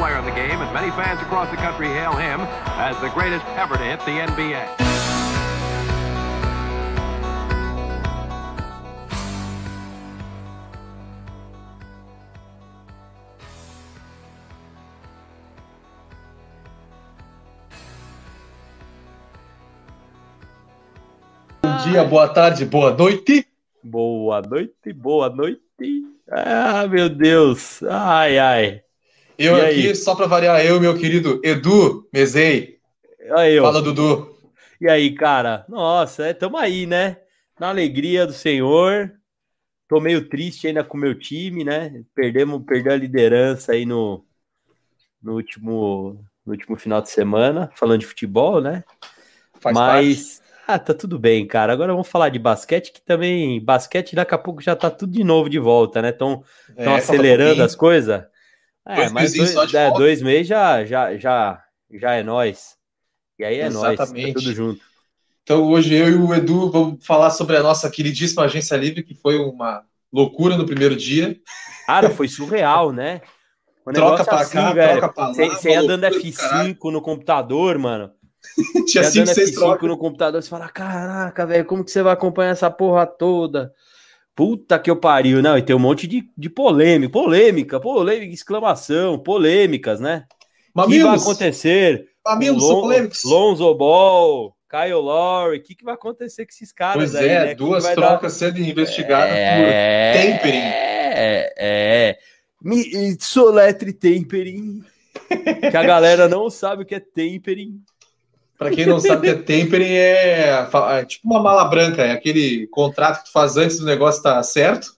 player in the game, and many fans across the country hail him as the greatest ever to hit the NBA. Bom dia, boa tarde, boa noite. Boa noite, boa noite. Ah, meu Deus. Ai, ai. Eu E aqui, aí? só para variar, eu, meu querido Edu Mezei. Aí, eu. Fala, Dudu. E aí, cara? Nossa, é, tamo aí, né? Na alegria do Senhor. Tô meio triste ainda com o meu time, né? Perdemos, perdeu a liderança aí no, no, último, no último final de semana, falando de futebol, né? Faz parte. Mas, ah, tá tudo bem, cara. Agora vamos falar de basquete, que também, basquete daqui a pouco já tá tudo de novo de volta, né? Estão É, acelerando pouquinho. as coisas? É, Dois mas dois, é, dois meses já, já, já, já é nós. E aí é nós, tá tudo junto. Então, hoje eu e o Edu vamos falar sobre a nossa queridíssima agência livre, que foi uma loucura no primeiro dia. Cara, foi surreal, né? O Troca negócio pra assim, cá, velho. troca pra lá. Você ia dando loucura do caralho. F5 no computador, mano. Tinha Você ia cinco, dando seis F5 trocas. no computador, você fala, caraca, velho, como que você vai acompanhar essa porra toda? Puta que eu pariu. Não, e tem um monte de, de polêmica, polêmica, polêmica, exclamação, polêmicas, né? O que vai acontecer? mamilos Lon- polêmicos. Lonzo Ball, Kyle Lowry, o que, que vai acontecer com esses caras Pois aí, é, né? Que que duas vai dar- trocas sendo investigadas É, tempering. É, é. Me, soletre tempering. que a galera não sabe o que é tempering. Para quem não sabe é tempering, é, é tipo uma mala branca, é aquele contrato que tu faz antes do negócio estar certo.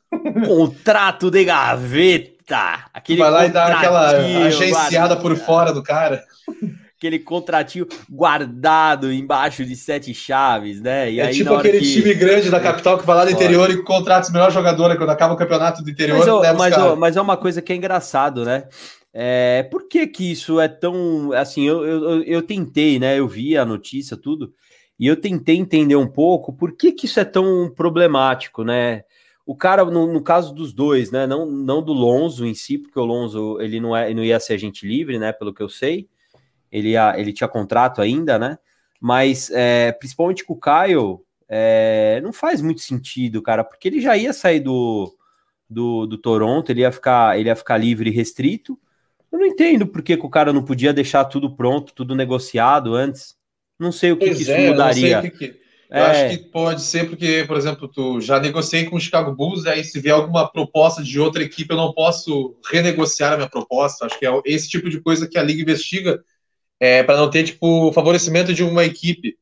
Contrato de gaveta. Aquele vai lá e dá aquela agenciada por fora do cara. Aquele contratinho guardado embaixo de sete chaves, né? E é aí, tipo aquele que- time grande da capital que vai lá do interior e contrata os melhores jogadores quando acaba o campeonato do interior. Mas, ó, mas, ó, mas é uma coisa que é engraçado, né? É, por que que isso é tão... Assim, eu, eu, eu- tentei, né? Eu vi a notícia, tudo, e eu tentei entender um pouco por que que isso é tão problemático, né? O cara, no, no caso dos dois, né? Não, não do Lonzo em si, porque o Lonzo, ele não, é, não ia ser agente livre, né? Pelo que eu sei. Ele, ia, ele tinha contrato ainda, né? Mas, é, principalmente com o Kyle, é, não faz muito sentido, cara, porque ele já ia sair do do, do Toronto, ele ia ficar, ele ia ficar livre e restrito. Eu não entendo por que, que o cara não podia deixar tudo pronto, tudo negociado antes. Não sei o que, que isso é, mudaria. que que- Eu É, acho que pode ser porque, por exemplo, tu já negociei com o Chicago Bulls, aí se vier alguma proposta de outra equipe, eu não posso renegociar a minha proposta. Acho que é esse tipo de coisa que a liga investiga é, para não ter tipo favorecimento de uma equipe.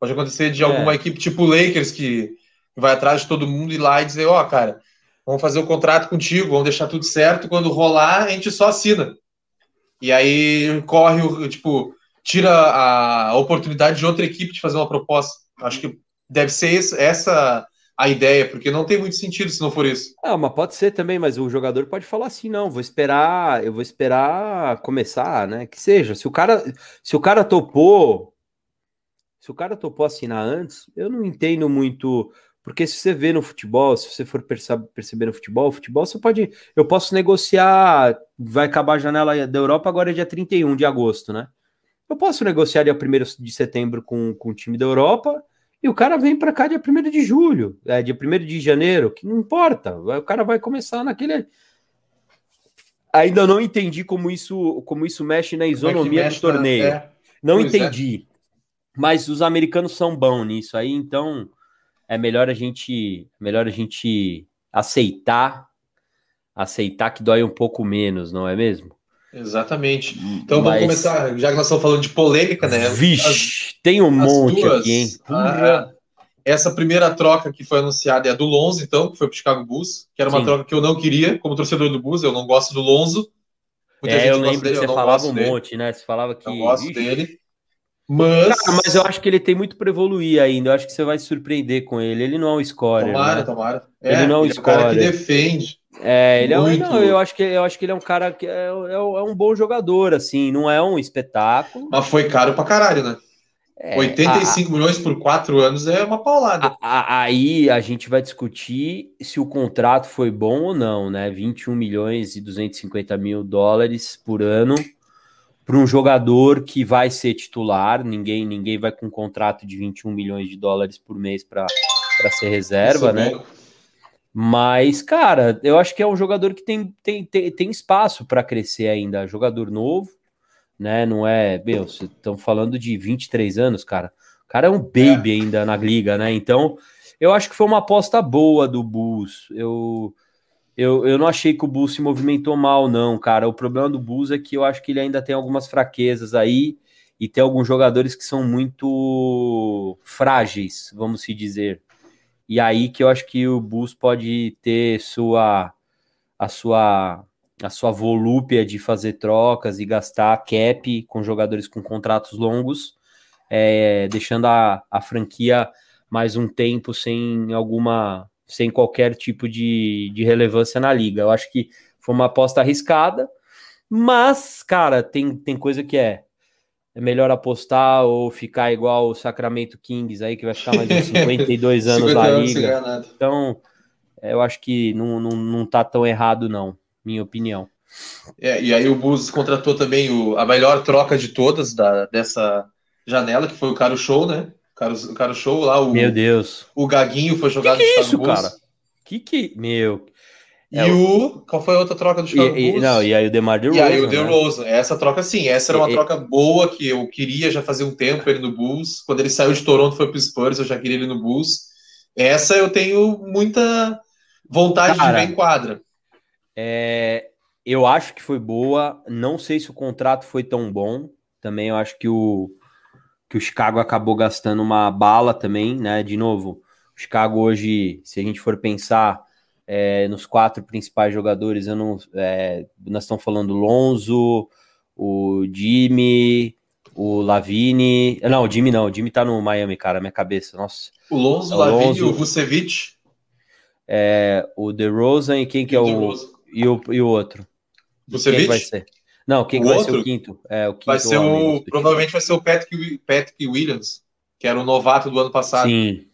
Pode acontecer de É. alguma equipe tipo o Lakers que vai atrás de todo mundo e lá e dizer, ó, cara, vamos fazer o contrato contigo, vamos deixar tudo certo, quando rolar, a gente só assina. E aí corre o, tipo, tira a oportunidade de outra equipe de fazer uma proposta. Acho que deve ser essa a ideia, porque não tem muito sentido se não for isso. ah, mas pode ser também, mas o jogador pode falar assim, não, vou esperar, eu vou esperar começar, né? Que seja. Se o cara, se o cara topou, se o cara topou assinar antes, eu não entendo muito, porque se você vê no futebol, se você for perce- perceber no futebol, o futebol você pode, eu posso negociar, vai acabar a janela da Europa agora é dia 31 de agosto, né? Eu posso negociar dia 1 de setembro com, com o time da Europa e o cara vem para cá dia 1 de julho, é, dia 1 de janeiro, que não importa, o cara vai começar naquele. Ainda não entendi como isso, como isso mexe na é isonomia mexe do na- torneio. é. Não Pois é. entendi. Mas os americanos são bons nisso aí, então é melhor a gente, melhor a gente aceitar, aceitar que dói um pouco menos, não é mesmo? Exatamente. Então vamos Mas- começar, já que nós estamos falando de polêmica, né? Vixe, tem um As monte duas, aqui, hein? a- essa primeira troca que foi anunciada é a do Lonzo, então, que foi para o Chicago Bulls, que era uma Sim. troca que eu não queria, como torcedor do Bulls, eu não gosto do Lonzo. Muita É, gente eu gosta lembro dele, que eu você não falava gosto um dele. monte, né? Você falava que. Não gosto Ixi, dele. Mas, Cara, mas eu acho que ele tem muito para evoluir ainda. Eu acho que você vai se surpreender com ele. Ele não é um scorer. tomara, né? tomara. Ele não é um cara que defende. É, ele é um, Muito. não, eu acho que eu acho que ele é um cara que é, é- é um bom jogador, assim, não é um espetáculo. Mas foi caro pra caralho, né? É, 85 a, milhões por quatro anos é uma paulada. A, a, aí a gente vai discutir se o contrato foi bom ou não, né? 21 milhões e 250 mil dólares por ano para um jogador que vai ser titular. Ninguém, ninguém vai com um contrato de 21 milhões de dólares por mês para ser reserva, é né? Mas, cara, eu acho que é um jogador que tem, tem, tem, tem espaço para crescer ainda. Jogador novo, né? Não é, meu, estão falando de 23 anos, cara. O cara é um baby é. ainda na liga, né? Então, eu acho que foi uma aposta boa do Bulls. Eu, eu, eu não achei que o Bulls se movimentou mal, não, cara. O problema do Bulls é que eu acho que ele ainda tem algumas fraquezas aí e tem alguns jogadores que são muito frágeis, vamos se dizer. E aí que eu acho que o Bulls pode ter sua a sua a sua volúpia de fazer trocas e gastar cap com jogadores com contratos longos, é, deixando a, a franquia mais um tempo sem alguma, sem qualquer tipo de, de relevância na liga. Eu acho que foi uma aposta arriscada, mas, cara, tem, tem coisa que é. É melhor apostar ou ficar igual o Sacramento Kings aí, que vai ficar mais de 52 anos na liga. Então, eu acho que não, não, não tá tão errado, não minha opinião. É, e aí o Bulls contratou também o, a melhor troca de todas da, dessa janela, que foi o Caro Show, né? O Caro, o Caro Show lá, o, Meu Deus. O Gaguinho foi jogado que que é isso, cara? Que que, meu... E é o... Qual foi a outra troca do Chicago e, Bulls? Não, e aí o DeMar DeRozan. E aí o DeRozan. Né? Essa troca, sim. Essa era uma e, troca boa que eu queria já fazer um tempo ele no Bulls. Quando ele saiu de Toronto foi pro Spurs, eu já queria ele no Bulls. Essa eu tenho muita vontade cara, de ver em quadra. É, eu acho que foi boa. Não sei se o contrato foi tão bom. Também eu acho que o, que o Chicago acabou gastando uma bala também, né? De novo, o Chicago hoje, se a gente for pensar é, nos quatro principais jogadores, eu não, é, nós estamos falando Lonzo, o Jimmy, o Lavine. Não, o Jimmy não, o Jimmy tá no Miami, cara, minha cabeça. Nossa. O Lonzo, o Lavine e o Vucevic. É, o DeRozan e quem que é o. E o, e o outro? Você quem vai ser? Não, quem o vai ser o quinto? É, o quinto vai ser o, provavelmente vai ser o Patrick, Patrick Williams, que era o novato do ano passado. Sim.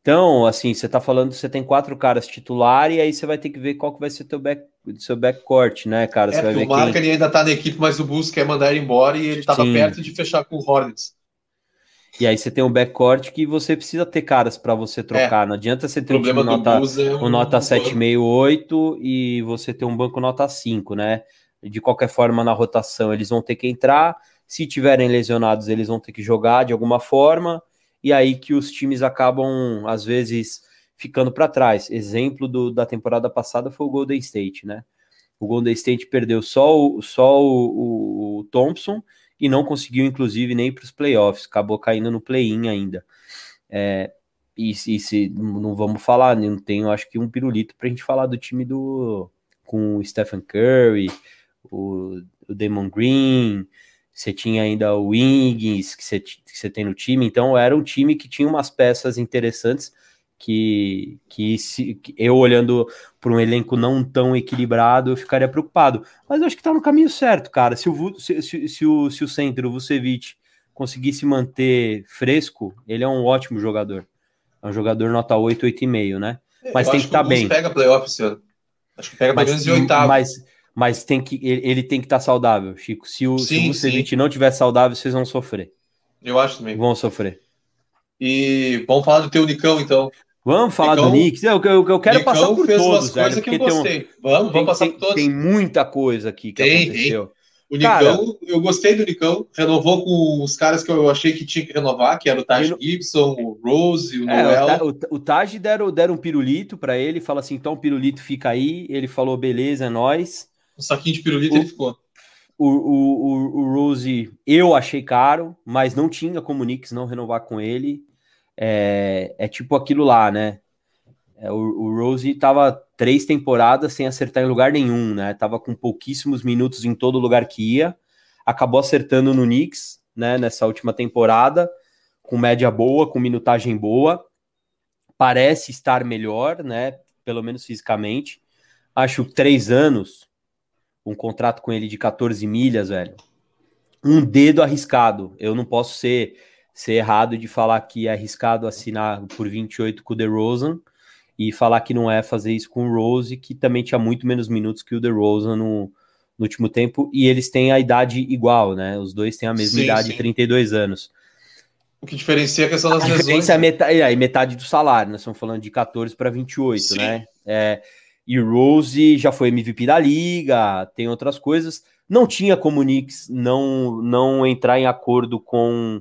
Então, assim, você tá falando, você tem quatro caras titular e aí você vai ter que ver qual que vai ser teu back, seu backcourt, né, cara? Você é, vai ver o Marca quem... ele ainda tá na equipe, mas o Bulls quer mandar ele embora e ele tava Sim. perto de fechar com o Hornets. E aí você tem um backcourt que você precisa ter caras para você trocar. É. Não adianta você ter um time nota, é um, um nota 7,5, e você ter um banco nota 5, né? De qualquer forma, na rotação, eles vão ter que entrar. Se tiverem lesionados, eles vão ter que jogar de alguma forma. E aí que os times acabam, às vezes, ficando para trás. Exemplo do, da temporada passada foi o Golden State, né? O Golden State perdeu só o, só o, o, Thompson e não conseguiu, inclusive, nem para os playoffs, acabou caindo no play-in ainda. É, e, e, se não vamos falar, não tenho acho que um pirulito para a gente falar do time do com Stephen Curry, o, o Damon Green, você tinha ainda o Wings que você, que você tem no time, então era um time que tinha umas peças interessantes que, que, se, que eu olhando para um elenco não tão equilibrado, eu ficaria preocupado. Mas eu acho que está no caminho certo, cara. Se o, se, se, se, o, se o centro, o Vucevic, conseguisse manter fresco, ele é um ótimo jogador. É um jogador nota 8, 8,5, né? Mas eu tem que estar tá bem. pega playoff esse ano. Acho que pega mais menos de oitavo. Mas, mas tem que, ele, tem que estar tá saudável, Chico. Se o, sim, se o Vucevic não tiver saudável, vocês vão sofrer. Eu acho também. Vão sofrer. E vamos falar do teu Unicão, então. Vamos falar Nicão, do Knicks. Eu, eu, eu quero passar por todos, velho, que eu gostei. Um, vamos, vamos passar tem, por todos. Tem muita coisa aqui que tem, aconteceu. Tem. O Nicão, eu gostei do Nicão, renovou com os caras que eu achei que tinha que renovar, que era o Taj Gibson, o Rose, o é, Noel. O, o, o Taj deram, deram um pirulito para ele, fala assim, então o pirulito fica aí. Ele falou, beleza, é nóis. Um saquinho de pirulito o, ele ficou. O, o, o, Rose eu achei caro, mas não tinha como o Knicks não renovar com ele é, é tipo aquilo lá, né? É, o, o Rose tava três temporadas sem acertar em lugar nenhum, né? Tava com pouquíssimos minutos em todo lugar que ia. Acabou acertando no Knicks, né? Nessa última temporada, com média boa, com minutagem boa. Parece estar melhor, né? Pelo menos fisicamente. Acho três anos, um contrato com ele de 14 milhas, velho. Um dedo arriscado. Eu não posso ser ser errado de falar que é arriscado assinar por 28 com o DeRozan e falar que não é fazer isso com o Rose, que também tinha muito menos minutos que o DeRozan no, no último tempo, e eles têm a idade igual, né? Os dois têm a mesma sim, idade, sim. 32 anos. O que diferencia a questão das a lesões. Diferença é né? metade, é, metade do salário, nós estamos falando de 14 para 28, sim. né? É, e Rose já foi MVP da liga, tem outras coisas. Não tinha como o Knicks não, não entrar em acordo com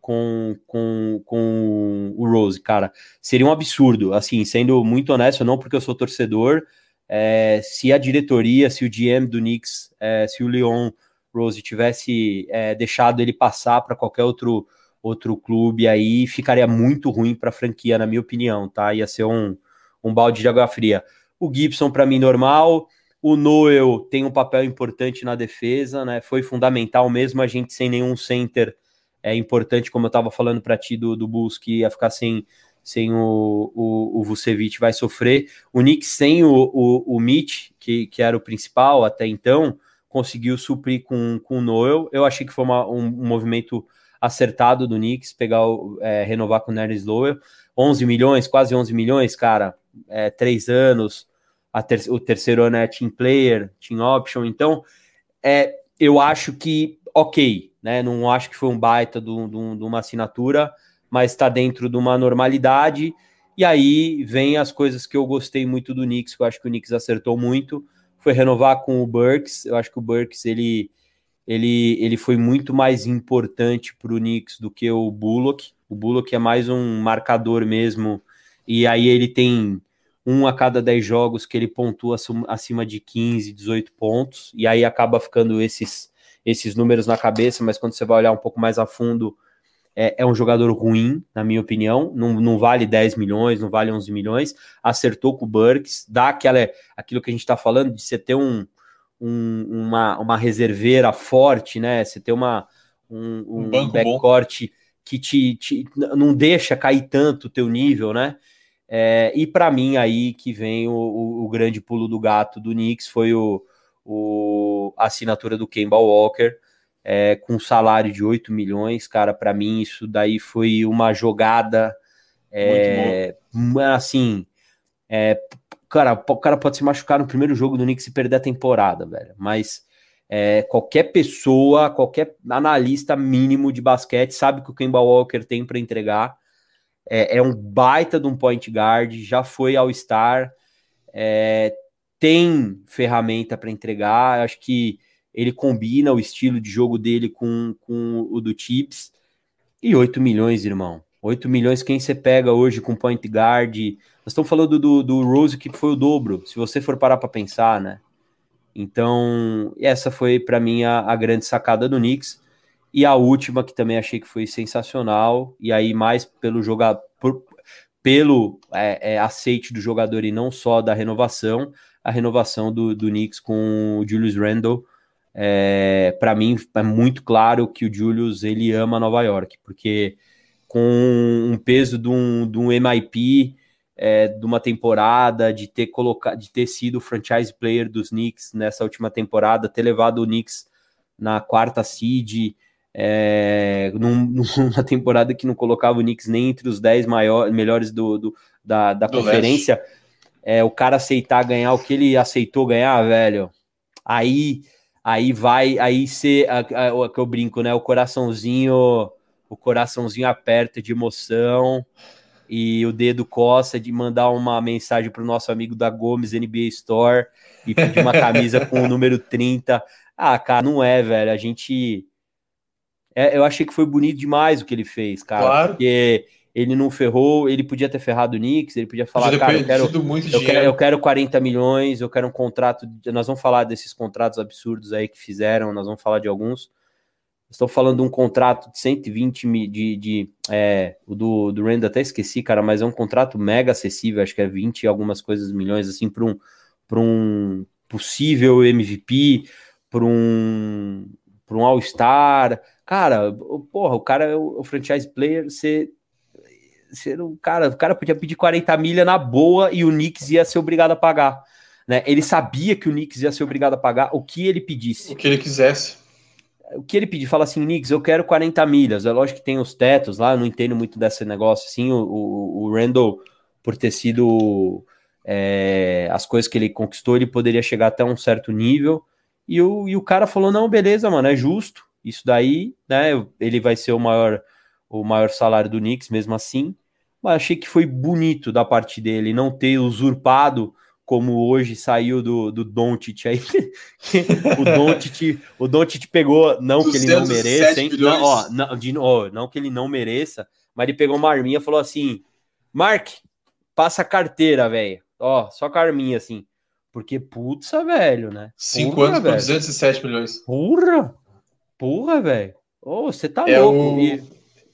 com, com, com o Rose, cara. Seria um absurdo, assim, sendo muito honesto, não porque eu sou torcedor, é, se a diretoria, se o GM do Knicks, é, se o Leon Rose tivesse é, deixado ele passar para qualquer outro, outro clube, aí ficaria muito ruim para a franquia, na minha opinião, tá? Ia ser um, um balde de água fria. O Gibson, para mim, normal. O Noel tem um papel importante na defesa, né? Foi fundamental mesmo a gente sem nenhum center é importante, como eu estava falando para ti do, do Bulls, que ia ficar sem, sem o, o, o Vucevic, vai sofrer. O Knicks sem o, o, o Mitch, que, que era o principal até então, conseguiu suprir com, com o Noel. Eu achei que foi uma, um, um movimento acertado do Knicks, pegar o, é, renovar com o Nerys Lowell. 11 milhões, quase 11 milhões, cara, é, três anos, ter, o terceiro ano é team player, team option, então é, eu acho que ok, né? Não acho que foi um baita de, uma assinatura, mas está dentro de uma normalidade. E aí vem as coisas que eu gostei muito do Knicks, que eu acho que o Knicks acertou muito, foi renovar com o Burks. Eu acho que o Burks ele, ele, ele foi muito mais importante para o Knicks do que o Bullock. O Bullock é mais um marcador mesmo, e aí ele tem um a cada 10 jogos que ele pontua acima de 15, 18 pontos, e aí acaba ficando esses esses números na cabeça, mas quando você vai olhar um pouco mais a fundo, é, é um jogador ruim, na minha opinião. Não, não, vale 10 milhões, não vale 11 milhões. Acertou com o Burks, dá aquela, aquilo que a gente está falando de você ter um, um, uma, uma reserveira forte, né? Você ter uma, um, um, um backcourt que te, te, não deixa cair tanto o teu nível, né? É, e para mim aí que vem o, o, o, grande pulo do gato do Knicks foi o, o, a assinatura do Kemba Walker, é, com um salário de 8 milhões, cara, para mim isso daí foi uma jogada é, assim, é, cara, o cara pode se machucar no primeiro jogo do Knicks e perder a temporada, velho, mas é, qualquer pessoa, qualquer analista mínimo de basquete sabe que o Kemba Walker tem para entregar, é, é, um baita de um point guard, já foi ao Star, é, tem ferramenta para entregar. Acho que ele combina o estilo de jogo dele com, com o do Chips. E 8 milhões, irmão. 8 milhões, quem você pega hoje com point guard? Nós estamos falando do, do Rose, que foi o dobro, se você for parar para pensar, né? Então, essa foi para mim a, a, grande sacada do Knicks. E a última, que também achei que foi sensacional, e aí mais pelo jogar pelo é, é, aceite do jogador e não só da renovação, a renovação do, do Knicks com o Julius Randle. É, para mim é muito claro que o Julius ele ama Nova York, porque com um peso de um, de um MIP é, de uma temporada, de ter colocado, de ter sido o franchise player dos Knicks nessa última temporada, ter levado o Knicks na quarta seed, é, num, numa temporada que não colocava o Knicks nem entre os 10 maiores, melhores do, do da, da do conferência. É, o cara aceitar ganhar o que ele aceitou ganhar, velho, aí aí vai, aí ser o que eu brinco, né? O coraçãozinho, o coraçãozinho aperta de emoção e o dedo coça de mandar uma mensagem para o nosso amigo da Gomes NBA Store e pedir uma camisa com o número 30. Ah, cara, não é, velho. A gente. É, eu achei que foi bonito demais o que ele fez, cara. Claro. Porque ele não ferrou, ele podia ter ferrado o Knicks, ele podia falar, cara, eu quero, eu quero, eu, quero, 40 milhões, eu quero um contrato, nós vamos falar desses contratos absurdos aí que fizeram, nós vamos falar de alguns, estou falando de um contrato de 120 de, de, de é, o do, do Rand até esqueci, cara, mas é um contrato mega acessível, acho que é 20 algumas coisas milhões, assim, para um, um possível MVP, para um, um All-Star, cara, porra, o cara é o, o franchise player, você ser o cara, o cara podia pedir 40 milha na boa e o Knicks ia ser obrigado a pagar. Né? Ele sabia que o Knicks ia ser obrigado a pagar o que ele pedisse. O que ele quisesse. o que ele pedir, fala assim, Knicks, eu quero 40 milhas. É lógico que tem os tetos lá, eu não entendo muito desse negócio assim. O, o, o Randall, por ter sido é, as coisas que ele conquistou, ele poderia chegar até um certo nível. E o, e o cara falou: não, beleza, mano, é justo. Isso daí, né? Ele vai ser o maior, o maior salário do Knicks, mesmo assim. Mas achei que foi bonito da parte dele não ter usurpado como hoje saiu do, do Doncic aí. o Doncic, o Doncic pegou, não que ele não mereça, hein? Não, ó, não, de, ó, não que ele não mereça, mas ele pegou uma arminha e falou assim: Mark, passa a carteira, velho. Ó, só com a arminha assim. Porque, putz, velho, né? Cinco Porra, anos velho. por 207 milhões. Porra! Porra, velho. Oh, você tá é louco. E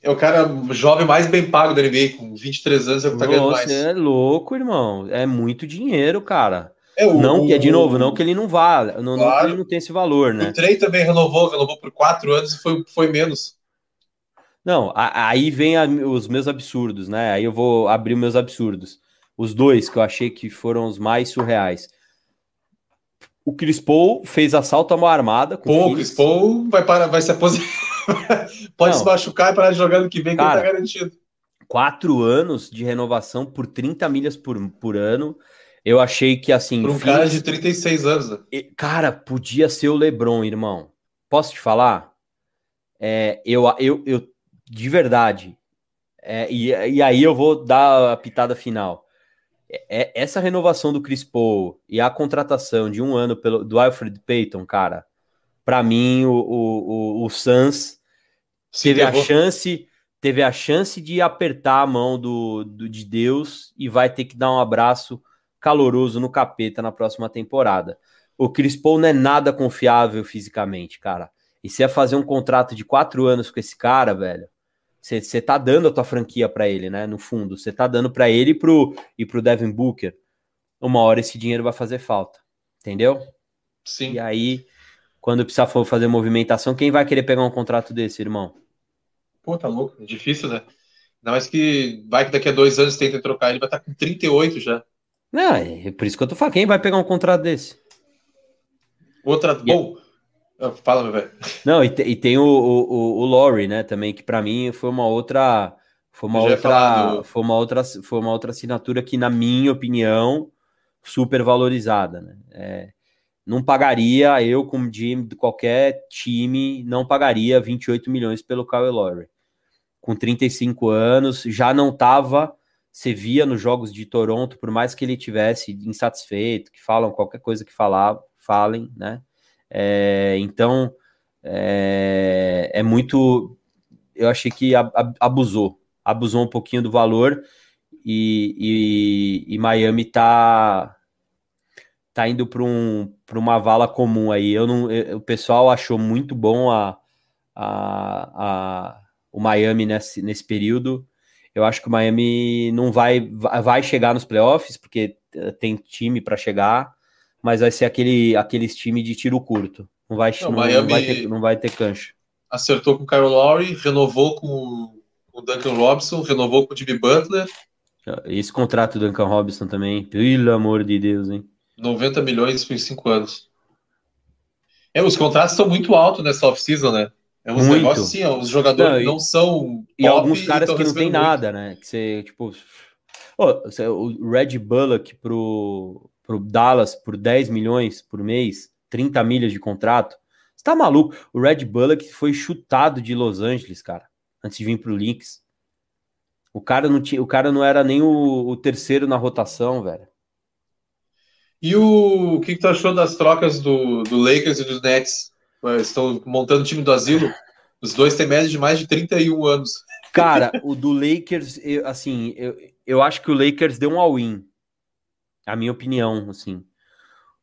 é o cara jovem mais bem pago da NBA, com 23 anos é o que tá ganhando mais. Você é louco, irmão. É muito dinheiro, cara. É, o, não que é de novo, não que ele não vá, não, claro. não que ele não tem esse valor, né? O Trey também renovou, renovou por quatro anos e foi, foi menos. Não, aí vem a, os meus absurdos, né? Aí eu vou abrir os meus absurdos. Os dois que eu achei que foram os mais surreais. O Chris Paul fez assalto à mão armada. Pô, o Chris Paul vai, para, vai se aposentar. Pode não. se machucar e parar de jogar no que vem, Cara, que tá garantido. Quatro anos de renovação por 30 milhas por, por ano. Eu achei que assim. Por um cara de 36 anos. Né? Cara, podia ser o Lebron, irmão. Posso te falar? É, eu, eu, eu, de verdade. É, e, e aí eu vou dar a pitada final. É, é essa renovação do Chris Paul e a contratação de um ano pelo, do Alfred Payton, cara, para mim, o, o, o, o Suns teve a chance teve a chance de apertar a mão do, do, de Deus e vai ter que dar um abraço caloroso no capeta na próxima temporada. O Chris Paul não é nada confiável fisicamente, cara. E se é fazer um contrato de quatro anos com esse cara, velho, você tá dando a tua franquia para ele, né? No fundo, você tá dando para ele e pro, e pro Devin Booker. Uma hora esse dinheiro vai fazer falta, entendeu? Sim. E aí quando precisar for fazer movimentação, quem vai querer pegar um contrato desse, irmão? Pô, tá louco, difícil, né? Não, mas que vai que daqui a dois anos tenta trocar, ele vai estar com 38 já. Não, é por isso que eu tô falando. Quem vai pegar um contrato desse? Outra. E... Bom, fala, meu velho. Não, e, te, e tem o, o, o Laurie, né, também, que para mim foi uma outra. Foi uma outra, do... foi uma outra. Foi uma outra assinatura que, na minha opinião, super valorizada, né? É, não pagaria, eu como GM de qualquer time, não pagaria 28 milhões pelo Kyle Lowry. Com 35 anos, já não estava, você via nos jogos de Toronto, por mais que ele tivesse insatisfeito, que falam qualquer coisa que falar, falem, né? É, então, é, é, muito, eu achei que abusou, abusou um pouquinho do valor e, e, e Miami tá tá indo para um, uma vala comum aí. Eu não, eu, o pessoal achou muito bom a, a, a, o Miami nesse, nesse período. Eu acho que o Miami não vai, vai chegar nos playoffs, porque eh, tem time para chegar, mas vai ser aquele, aqueles time de tiro curto. Não vai, não, não, não vai, ter, não vai ter cancha. Acertou com o Kyle Lowry, renovou com o Duncan Robinson, renovou com o Jimmy Butler. Esse contrato do Duncan Robinson também, pelo amor de Deus, hein? 90 milhões por 5 anos. É, os contratos estão muito altos nessa off-season, né? É uns muito. negócios assim, ó, os jogadores não, e, não são. E alguns caras que não tem nada, né? Que você, tipo. Oh, o Red Bullock pro, pro Dallas por 10 milhões por mês, 30 milhas de contrato. Você tá maluco? O Red Bullock foi chutado de Los Angeles, cara, antes de vir pro Lynx. O cara não, tinha, o cara não era nem o, o terceiro na rotação, velho. E o, o que, que tu achou das trocas do, do Lakers e dos Nets? Estão montando o time do asilo. Os dois têm média de mais de 31 anos. Cara, o do Lakers, eu, assim, eu, eu acho que o Lakers deu um all-in. A minha opinião, assim.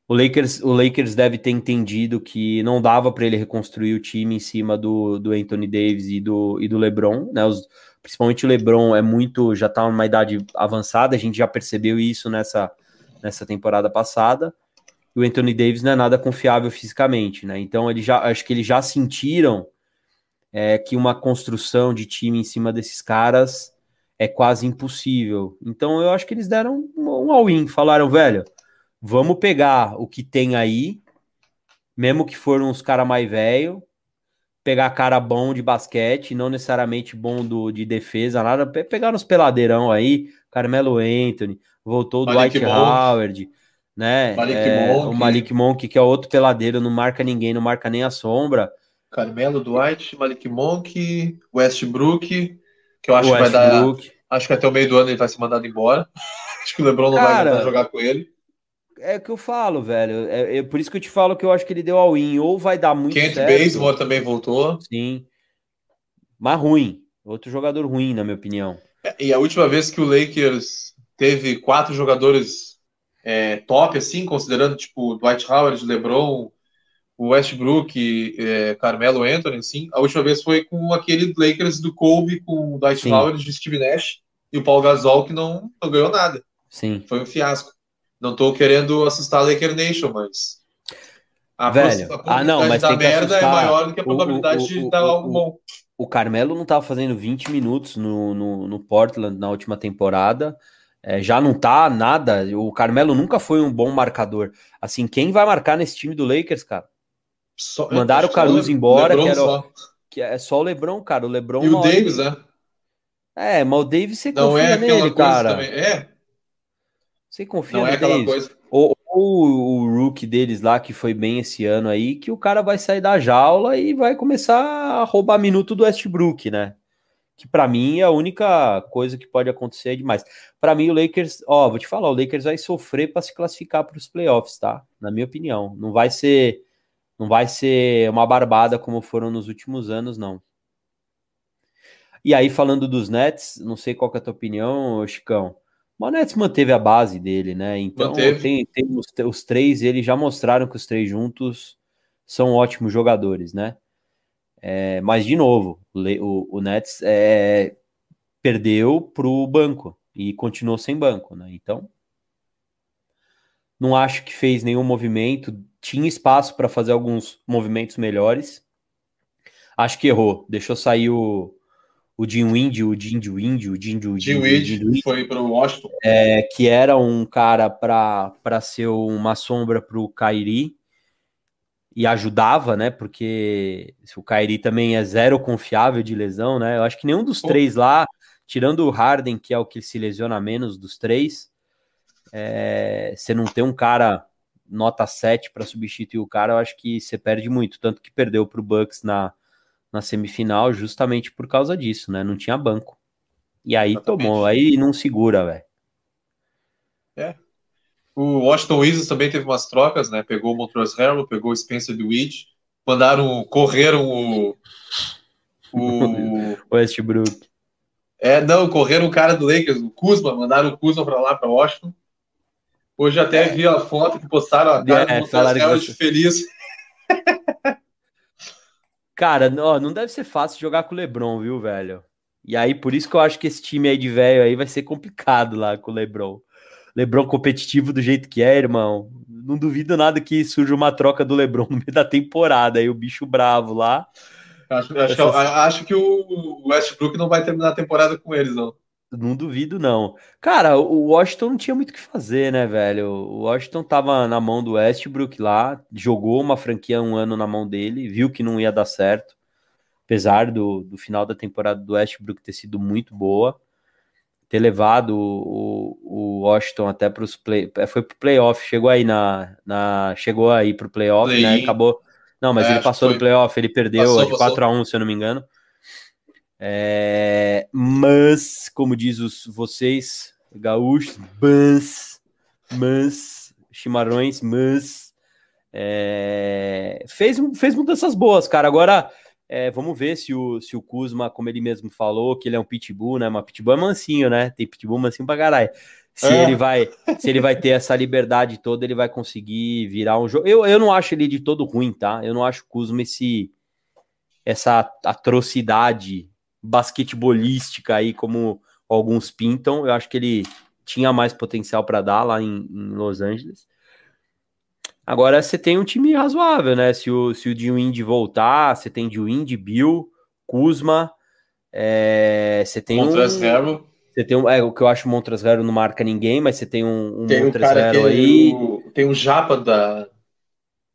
O Lakers, o Lakers deve ter entendido que não dava para ele reconstruir o time em cima do, do Anthony Davis e do, e do LeBron, né? Os, principalmente o LeBron é muito, já tá numa idade avançada, a gente já percebeu isso nessa nessa temporada passada. E o Anthony Davis não é nada confiável fisicamente, né? Então ele já acho que eles já sentiram é, que uma construção de time em cima desses caras é quase impossível. Então eu acho que eles deram um all-in, falaram, velho, vamos pegar o que tem aí, mesmo que foram uns caras mais velho, pegar cara bom de basquete, não necessariamente bom do, de defesa, nada. Pegar nos peladeirão aí, Carmelo Anthony, voltou do Dwight Howard, né? Malik é, Monk. O Malik Monk, que é outro peladeiro, não marca ninguém, não marca nem a sombra. Carmelo, Dwight, Malik Monk, Westbrook, que eu acho que vai dar. Acho que até o meio do ano ele vai ser mandado embora. acho que o Lebron não Cara, vai jogar com ele. É o que eu falo, velho. É, é, por isso que eu te falo que eu acho que ele deu all-in. Ou vai dar muito Kent certo. Baseball também voltou. Sim. Mas ruim. Outro jogador ruim, na minha opinião. É, e a última vez que o Lakers teve quatro jogadores é, top, assim, considerando, tipo, Dwight Howard, LeBron, o Westbrook, é, Carmelo Anthony, assim, a última vez foi com aquele Lakers do Kobe, com o Dwight Sim. Howard, Steve Nash e o Paul Gasol, que não, não ganhou nada. Sim. Foi um fiasco. Não tô querendo assustar a Laker Nation, mas. A Velho, a ah, não, mas da merda é maior do que a probabilidade o, o, o, de dar algo bom. O Carmelo não estava fazendo 20 minutos no, no, no, Portland na última temporada. É, já não tá nada. O Carmelo nunca foi um bom marcador. Assim, quem vai marcar nesse time do Lakers, cara? Só, Mandaram o Caruso embora, que, era, só. que é só o Lebron, cara. O Lebron. E o Davis, né? É, mas o Davis você não confia é nele, cara. Também. É, você confia Não é aquela coisa. Ou, ou, o Rook deles lá, que foi bem esse ano aí, que o cara vai sair da jaula e vai começar a roubar minuto do Westbrook, né? Que para mim é a única coisa que pode acontecer é demais. Para mim, o Lakers, ó, vou te falar, o Lakers vai sofrer para se classificar para os playoffs, tá? Na minha opinião. Não vai ser. Não vai ser uma barbada como foram nos últimos anos, não. E aí, falando dos Nets, não sei qual é a tua opinião, Chicão. O Nets manteve a base dele, né? Então tem, tem os, os, três, eles já mostraram que os três juntos são ótimos jogadores, né? É, mas de novo, o, o Nets é, perdeu para o banco e continuou sem banco, né? Então não acho que fez nenhum movimento. Tinha espaço para fazer alguns movimentos melhores. Acho que errou. Deixou sair o, o Jim Wind, o Jim Wind, o Jim Wind foi para o Washington. É, que era um cara para ser uma sombra para o Kairi e ajudava, né? Porque o Kairi também é zero confiável de lesão, né? Eu acho que nenhum dos Pô. três lá, tirando o Harden, que é o que se lesiona menos dos três, é, você não tem um cara nota 7 para substituir o cara, eu acho que você perde muito. Tanto que perdeu para o Bucks na na semifinal justamente por causa disso, né? Não tinha banco. E aí Exatamente. tomou, aí não segura, velho. É. O Washington Wizards também teve umas trocas, né? Pegou o Montrezl Harrell, pegou o Spencer DeWitt, mandaram, correram o o Westbrook. É, não, correram o cara do Lakers, o Kuzma, mandaram o Kuzma para lá, para Washington. Hoje até é. vi a foto que postaram a cara é, do Montrezl Harrell feliz. Cara, ó, não deve ser fácil jogar com o LeBron, viu, velho? E aí, por isso que eu acho que esse time aí de velho aí vai ser complicado lá com o LeBron. LeBron competitivo do jeito que é, irmão. Não duvido nada que surja uma troca do LeBron no meio da temporada. Aí o bicho bravo lá. Acho, acho, Essas... que, acho que o Westbrook não vai terminar a temporada com eles, não. Não duvido, não. Cara, o Washington não tinha muito o que fazer, né, velho? O Washington tava na mão do Westbrook lá, jogou uma franquia um ano na mão dele, viu que não ia dar certo, apesar do, do final da temporada do Westbrook ter sido muito boa, ter levado o, o Washington até para os play, é, foi pro playoff, chegou aí na, na chegou aí pro playoff, play né? Acabou. Não, mas é, ele passou no playoff, ele perdeu passou, de 4 a 1, se eu não me engano. É, mas, como diz os, vocês, gaúchos, mas, mas, chimarrões, mas, é, fez, fez mudanças boas, cara. Agora, é, vamos ver se o, se o Kuzma, como ele mesmo falou, que ele é um pitbull, né? Mas pitbull é mansinho, né? Tem pitbull mansinho pra caralho. Se é. ele vai, se ele vai ter essa liberdade toda, ele vai conseguir virar um jogo. Eu, eu não acho ele de todo ruim, tá? Eu não acho o Kuzma esse essa atrocidade basquetebolística aí, como alguns pintam. Eu acho que ele tinha mais potencial para dar lá em, em, Los Angeles. Agora você tem um time razoável, né? Se o, se o Dewey voltar, você tem Dewey, Bill, Kuzma, é, você tem Montrezl um... Você tem um, é, o que eu acho o Montrezl não marca ninguém, mas você tem um, um tem um cara que aí. O, tem um japa da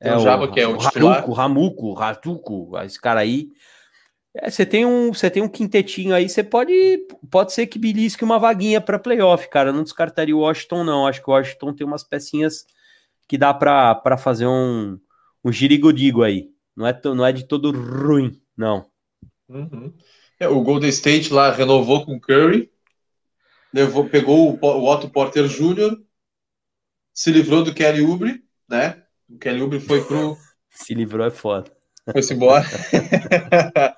É o Jaba, que é o, o titular. Haruko, Ramuco, Ratuco, esse cara aí. É, você tem um, você tem um quintetinho aí, você pode, pode ser que belisque uma vaguinha para playoff, cara. Não descartaria o Washington não. Acho que o Washington tem umas pecinhas que dá para fazer um um girigodigo aí. Não é, não é de todo ruim, não. Uhum. É, o Golden State lá renovou com o Curry, levou, pegou o, o Otto Porter Jr., se livrou do Kelly Oubre, né? O Kelly Oubre foi pro. se livrou é foda. Foi-se embora.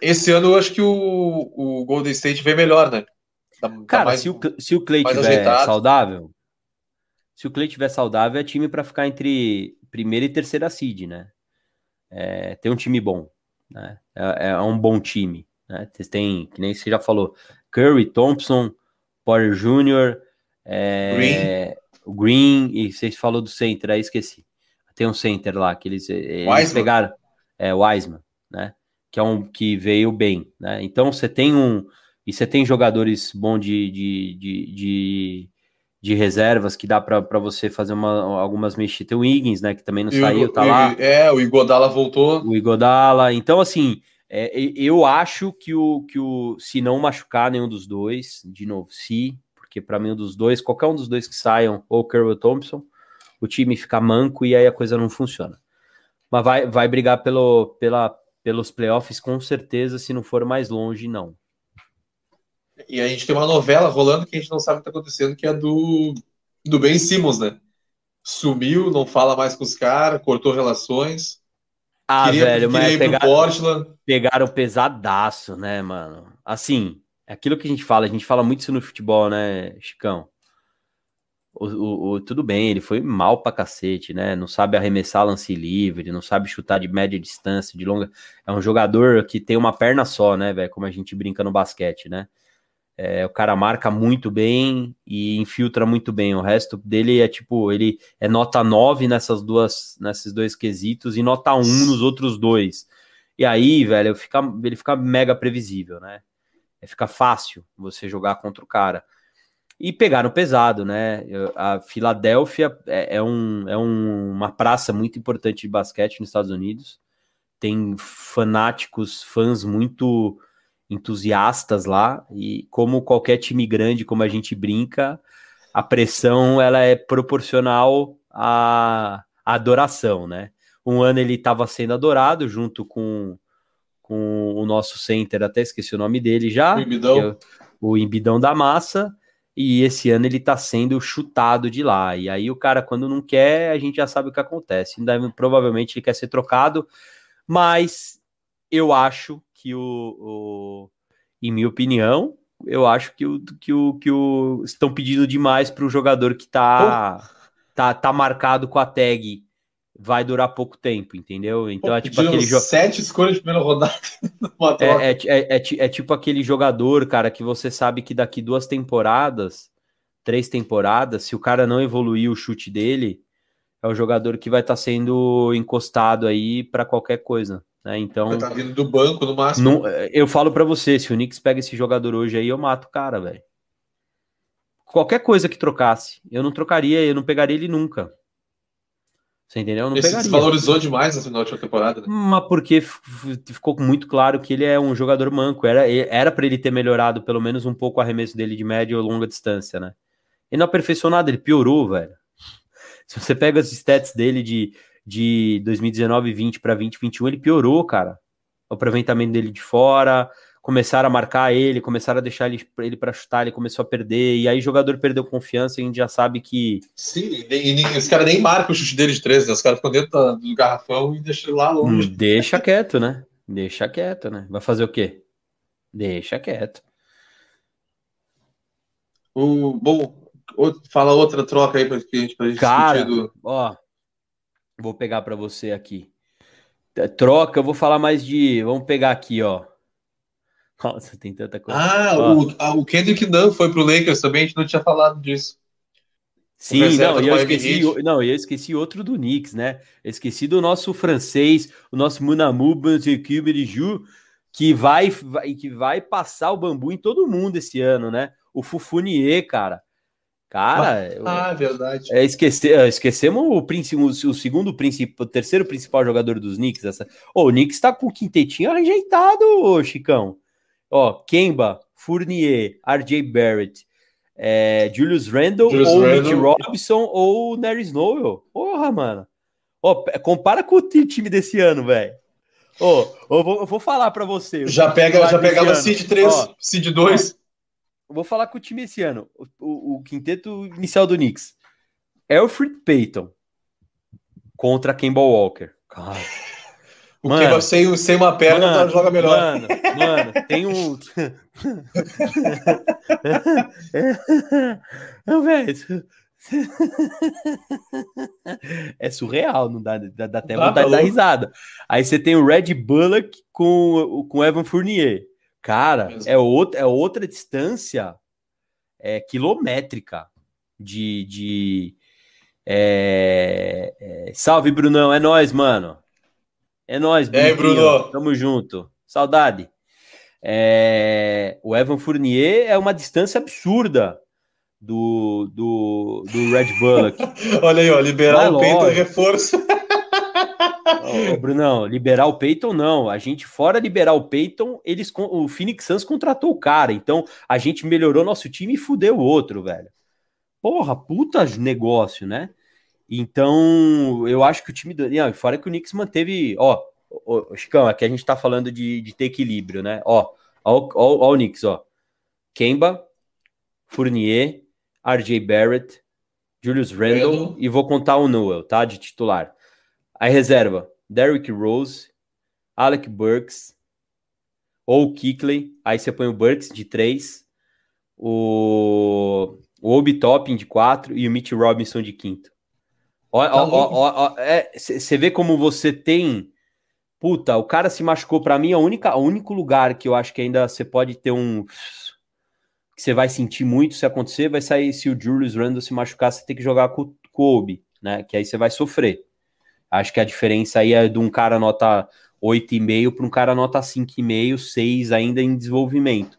Esse ano eu acho que o, o Golden State vem melhor, né? Tá, Cara, tá mais, se, o, se o Clay tiver ajeitado. saudável, se o Clay tiver saudável, é time para ficar entre primeira e terceira seed, né? É, tem um time bom, né? É, é, um bom time, né? Têm, que nem você já falou, Curry, Thompson, Porter Jr., é, Green. Green, e vocês falou do center, aí esqueci. Tem um center lá que eles, eles pegaram, é Wiseman, né? Que é um que veio bem, né? Então você tem um e você tem jogadores bons de, de, de, de de reservas que dá para você fazer uma, algumas mexidas. Tem o Higgins, né? Que também não e saiu, o, tá lá. É, o Igodala voltou. O Igodala. Então, assim, é, eu acho que o, que o. Se não machucar nenhum dos dois, de novo, se, porque para mim, um dos dois, qualquer um dos dois que saiam, ou Kerr ou Thompson, o time fica manco e aí a coisa não funciona. Mas vai, vai brigar pelo, pela, pelos playoffs com certeza, se não for mais longe, não. E a gente tem uma novela rolando que a gente não sabe o que está acontecendo, que é do, do Ben Simmons, né? Sumiu, não fala mais com os caras, cortou relações. Ah, queria, velho, queria mas pegaram, Portland. pegaram pesadaço, né, mano? Assim, é aquilo que a gente fala, a gente fala muito isso no futebol, né, Chicão? O, o, o, tudo bem, ele foi mal pra cacete, né? Não sabe arremessar lance livre, não sabe chutar de média distância, de longa. É um jogador que tem uma perna só, né, velho? Como a gente brinca no basquete, né? É, o cara marca muito bem e infiltra muito bem. O resto dele é tipo, ele é nota 9 nessas duas, nesses dois quesitos e nota 1 nos outros dois. E aí, velho, fica, ele fica mega previsível, né? É, fica fácil você jogar contra o cara. E pegaram pesado, né? A Filadélfia é, é, um, é um, uma praça muito importante de basquete nos Estados Unidos. Tem fanáticos, fãs muito entusiastas lá e como qualquer time grande, como a gente brinca, a pressão ela é proporcional à, adoração, né? Um ano ele estava sendo adorado junto com, com o nosso center, até esqueci o nome dele já, o Imbidão, é o Imbidão da Massa, e esse ano ele está sendo chutado de lá. E aí o cara, quando não quer, a gente já sabe o que acontece. Provavelmente ele quer ser trocado, mas eu acho que o, o em minha opinião, eu acho que o que o que o estão pedindo demais para o jogador que tá, oh. tá tá marcado com a tag vai durar pouco tempo, entendeu? Então Pô, é tipo aquele jogo sete escolhas de primeira rodada. é, é, é, é, é tipo aquele jogador, cara, que você sabe que daqui duas temporadas, três temporadas, se o cara não evoluir o chute dele, é o jogador que vai estar tá sendo encostado aí para qualquer coisa. Né? Então. Tá vindo do banco no máximo. Não, eu falo para você, se o Knicks pega esse jogador hoje aí, eu mato o cara, velho. Qualquer coisa que trocasse, eu não trocaria, eu não pegaria ele nunca. Você entendeu? Eu não Esse pegaria. valorizou demais na final de temporada, né? Mas porque ficou muito claro que ele é um jogador manco. Era era para ele ter melhorado pelo menos um pouco o arremesso dele de média ou longa distância, né? Ele não aperfeiçoou nada, ele piorou, velho. Se você pega as stats dele de de 2019 20 para 2021, ele piorou, cara. O aproveitamento dele de fora, começaram a marcar ele, começaram a deixar ele, ele para chutar, ele começou a perder, e aí o jogador perdeu confiança e a gente já sabe que. Sim, e, os caras nem marcam o chute dele de 13, né? Os caras ficam dentro do garrafão e deixam lá longe. Hum, deixa quieto, né? Deixa quieto, né? Vai fazer o quê? Deixa quieto. O, bom, fala outra troca aí pra gente, pra gente Cara, do... ó, Vou pegar para você aqui. Troca, eu vou falar mais de. Vamos pegar aqui, ó. Nossa, tem tanta coisa. Ah, o, o Kendrick Nunn foi pro Lakers também, a gente não tinha falado disso. Sim, não, eu esqueci, não, eu esqueci outro do Knicks, né? Eu esqueci do nosso francês, o nosso Munamu Bantekiberiju, que vai, vai, que vai passar o bambu em todo mundo esse ano, né? O Fufunier, cara. Cara, ah, verdade. É, esquece, é, esquecemos o, o, o segundo principal, o terceiro principal jogador dos Knicks. Essa... Oh, o Knicks tá com o quintetinho ajeitado, Chicão. Ó, Kemba, Fournier, RJ Barrett, é, Julius Randle, Julius ou. Mitch Robinson ou Nery Snowell. Porra, mano. Ó, compara com o time desse ano, velho. Ó, eu, vou, eu vou falar para você. Já pega, já pegava Seed 3, ó, Seed 2. vou falar com o time esse ano. O, o, o quinteto inicial do Knicks. Alfred Payton contra Kemba Walker. Cara. O mano, sem, sem uma perna mano, joga melhor. Mano, mano, tem um. Não, velho. é surreal, não dá, dá, dá até tá vontade de dar risada. Aí você tem o Red Bullock com, com Evan Fournier. Cara, é, outra, é outra distância é, quilométrica de. de é, é, salve, Brunão. É nós, mano. É nós, Bruno. É, Bruno. Tamo junto. Saudade. É, o Evan Fournier é uma distância absurda do, do, do Red Bullock. Olha aí, ó, liberar o Peyton é reforço. Ô, Brunão, liberar o Peyton não. A gente, fora liberar o Peyton, eles, o Phoenix Suns contratou o cara. Então, a gente melhorou nosso time e fudeu o outro, velho. Porra, puta negócio, né? Então, eu acho que o time do. Não, fora que o Knicks manteve. Ó, ó, Chicão, aqui a gente tá falando de, de ter equilíbrio, né? Ó, ó, ó, ó o Knicks, ó. Kemba, Fournier, RJ Barrett, Julius Randle e vou contar o Noel, tá? De titular. Aí reserva: Derrick Rose, Alec Burks ou Kickley. Aí você põe o Burks de 3, o, o Obi Toppin de 4 e o Mitch Robinson de quinto. Ó, tá Você é, vê como você tem. Puta, o cara se machucou. Para mim, a única, o único lugar que eu acho que ainda você pode ter um. Que você vai sentir muito se acontecer, vai sair se o Julius Randle se machucar, você tem que jogar com o Kobe, né? Que aí você vai sofrer. Acho que a diferença aí é de um cara nota 8,5 para um cara nota 5,5, 6 ainda em desenvolvimento.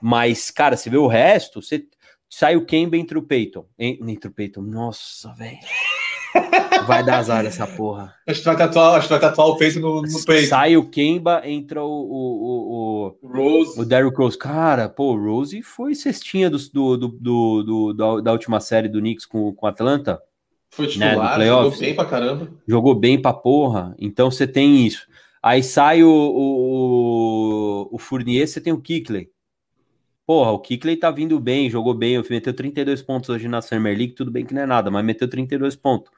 Mas, cara, você vê o resto, você sai o Kemba entre o Peyton. Entre o Peyton. Nossa, velho. Vai dar azar essa porra. Acho que vai tatuar, acho que vai tatuar o peito no, no peito. Sai o Kemba, entra o, o, o, Rose. O Derrick Rose. Cara, pô, o Rose foi cestinha do, do, do, do, da, da última série do Knicks com, com Atlanta. Foi né, titular, né, jogou bem pra caramba. Jogou bem pra porra. Então você tem isso. Aí sai o, o, o Fournier, você tem o Kickley. Porra, o Kickley tá vindo bem, jogou bem, meteu 32 pontos hoje na Summer League, tudo bem que não é nada, mas meteu 32 pontos.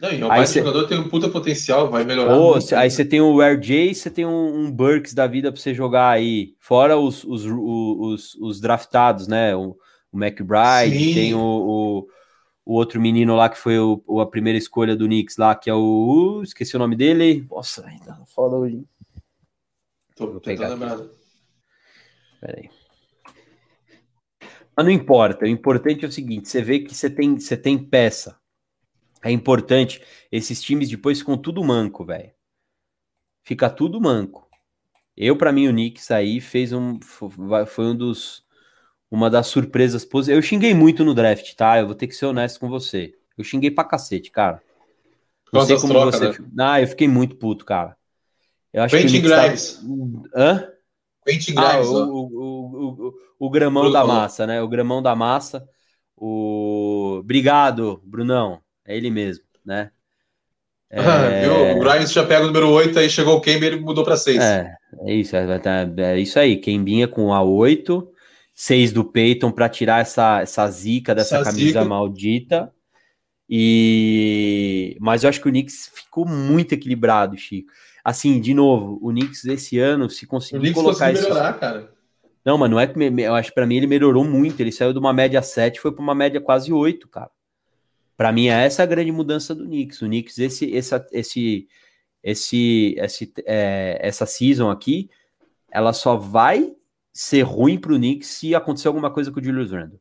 Não, e é o aí cê... jogador tem um puta potencial, vai melhorar. Muito, aí você tem o RJ, você tem um, um, Burks da vida para você jogar aí, fora os, os, os, os draftados, né? O, o McBride, Sim. tem o, o, o, outro menino lá que foi o, a primeira escolha do Knicks lá, que é o. esqueci o nome dele. Nossa, ainda foda hoje. Tô, Vou pegar lembrado. Peraí. Mas não importa, o importante é o seguinte: você vê que você tem, você tem peça. É importante. Esses times depois ficam tudo manco, velho. Fica tudo manco. Eu, para mim, o Knicks aí fez um. Foi um dos. Uma das surpresas positivas. Eu xinguei muito no draft, tá? Eu vou ter que ser honesto com você. Eu xinguei pra cacete, cara. Não sei como troca, você. Né? Ah, eu fiquei muito puto, cara. Eu acho Quentin que o Grimes. Tá... Hã? Quentin Grimes. Ah, o, o, o, o, gramão da massa, né? O gramão da massa. O... Obrigado, Brunão. É ele mesmo, né? É... Viu? O Grimes já pega o número 8, aí chegou o Kemba e ele mudou para 6. É, é isso, é, é isso aí. Kembinha com a 8, 6 do Peyton para tirar essa, essa zica dessa essa camisa zica. maldita. E mas eu acho que o Knicks ficou muito equilibrado, Chico. Assim, de novo, o Knicks esse ano se conseguiu colocar esse melhorar, cara. Não, mas não é que eu acho para mim ele melhorou muito, ele saiu de uma média 7 foi para uma média quase 8, cara. Para mim, é essa a grande mudança do Knicks. O Knicks, esse, essa, esse, esse, esse, é, essa season aqui, ela só vai ser ruim para o Knicks se acontecer alguma coisa com o Julius Randle.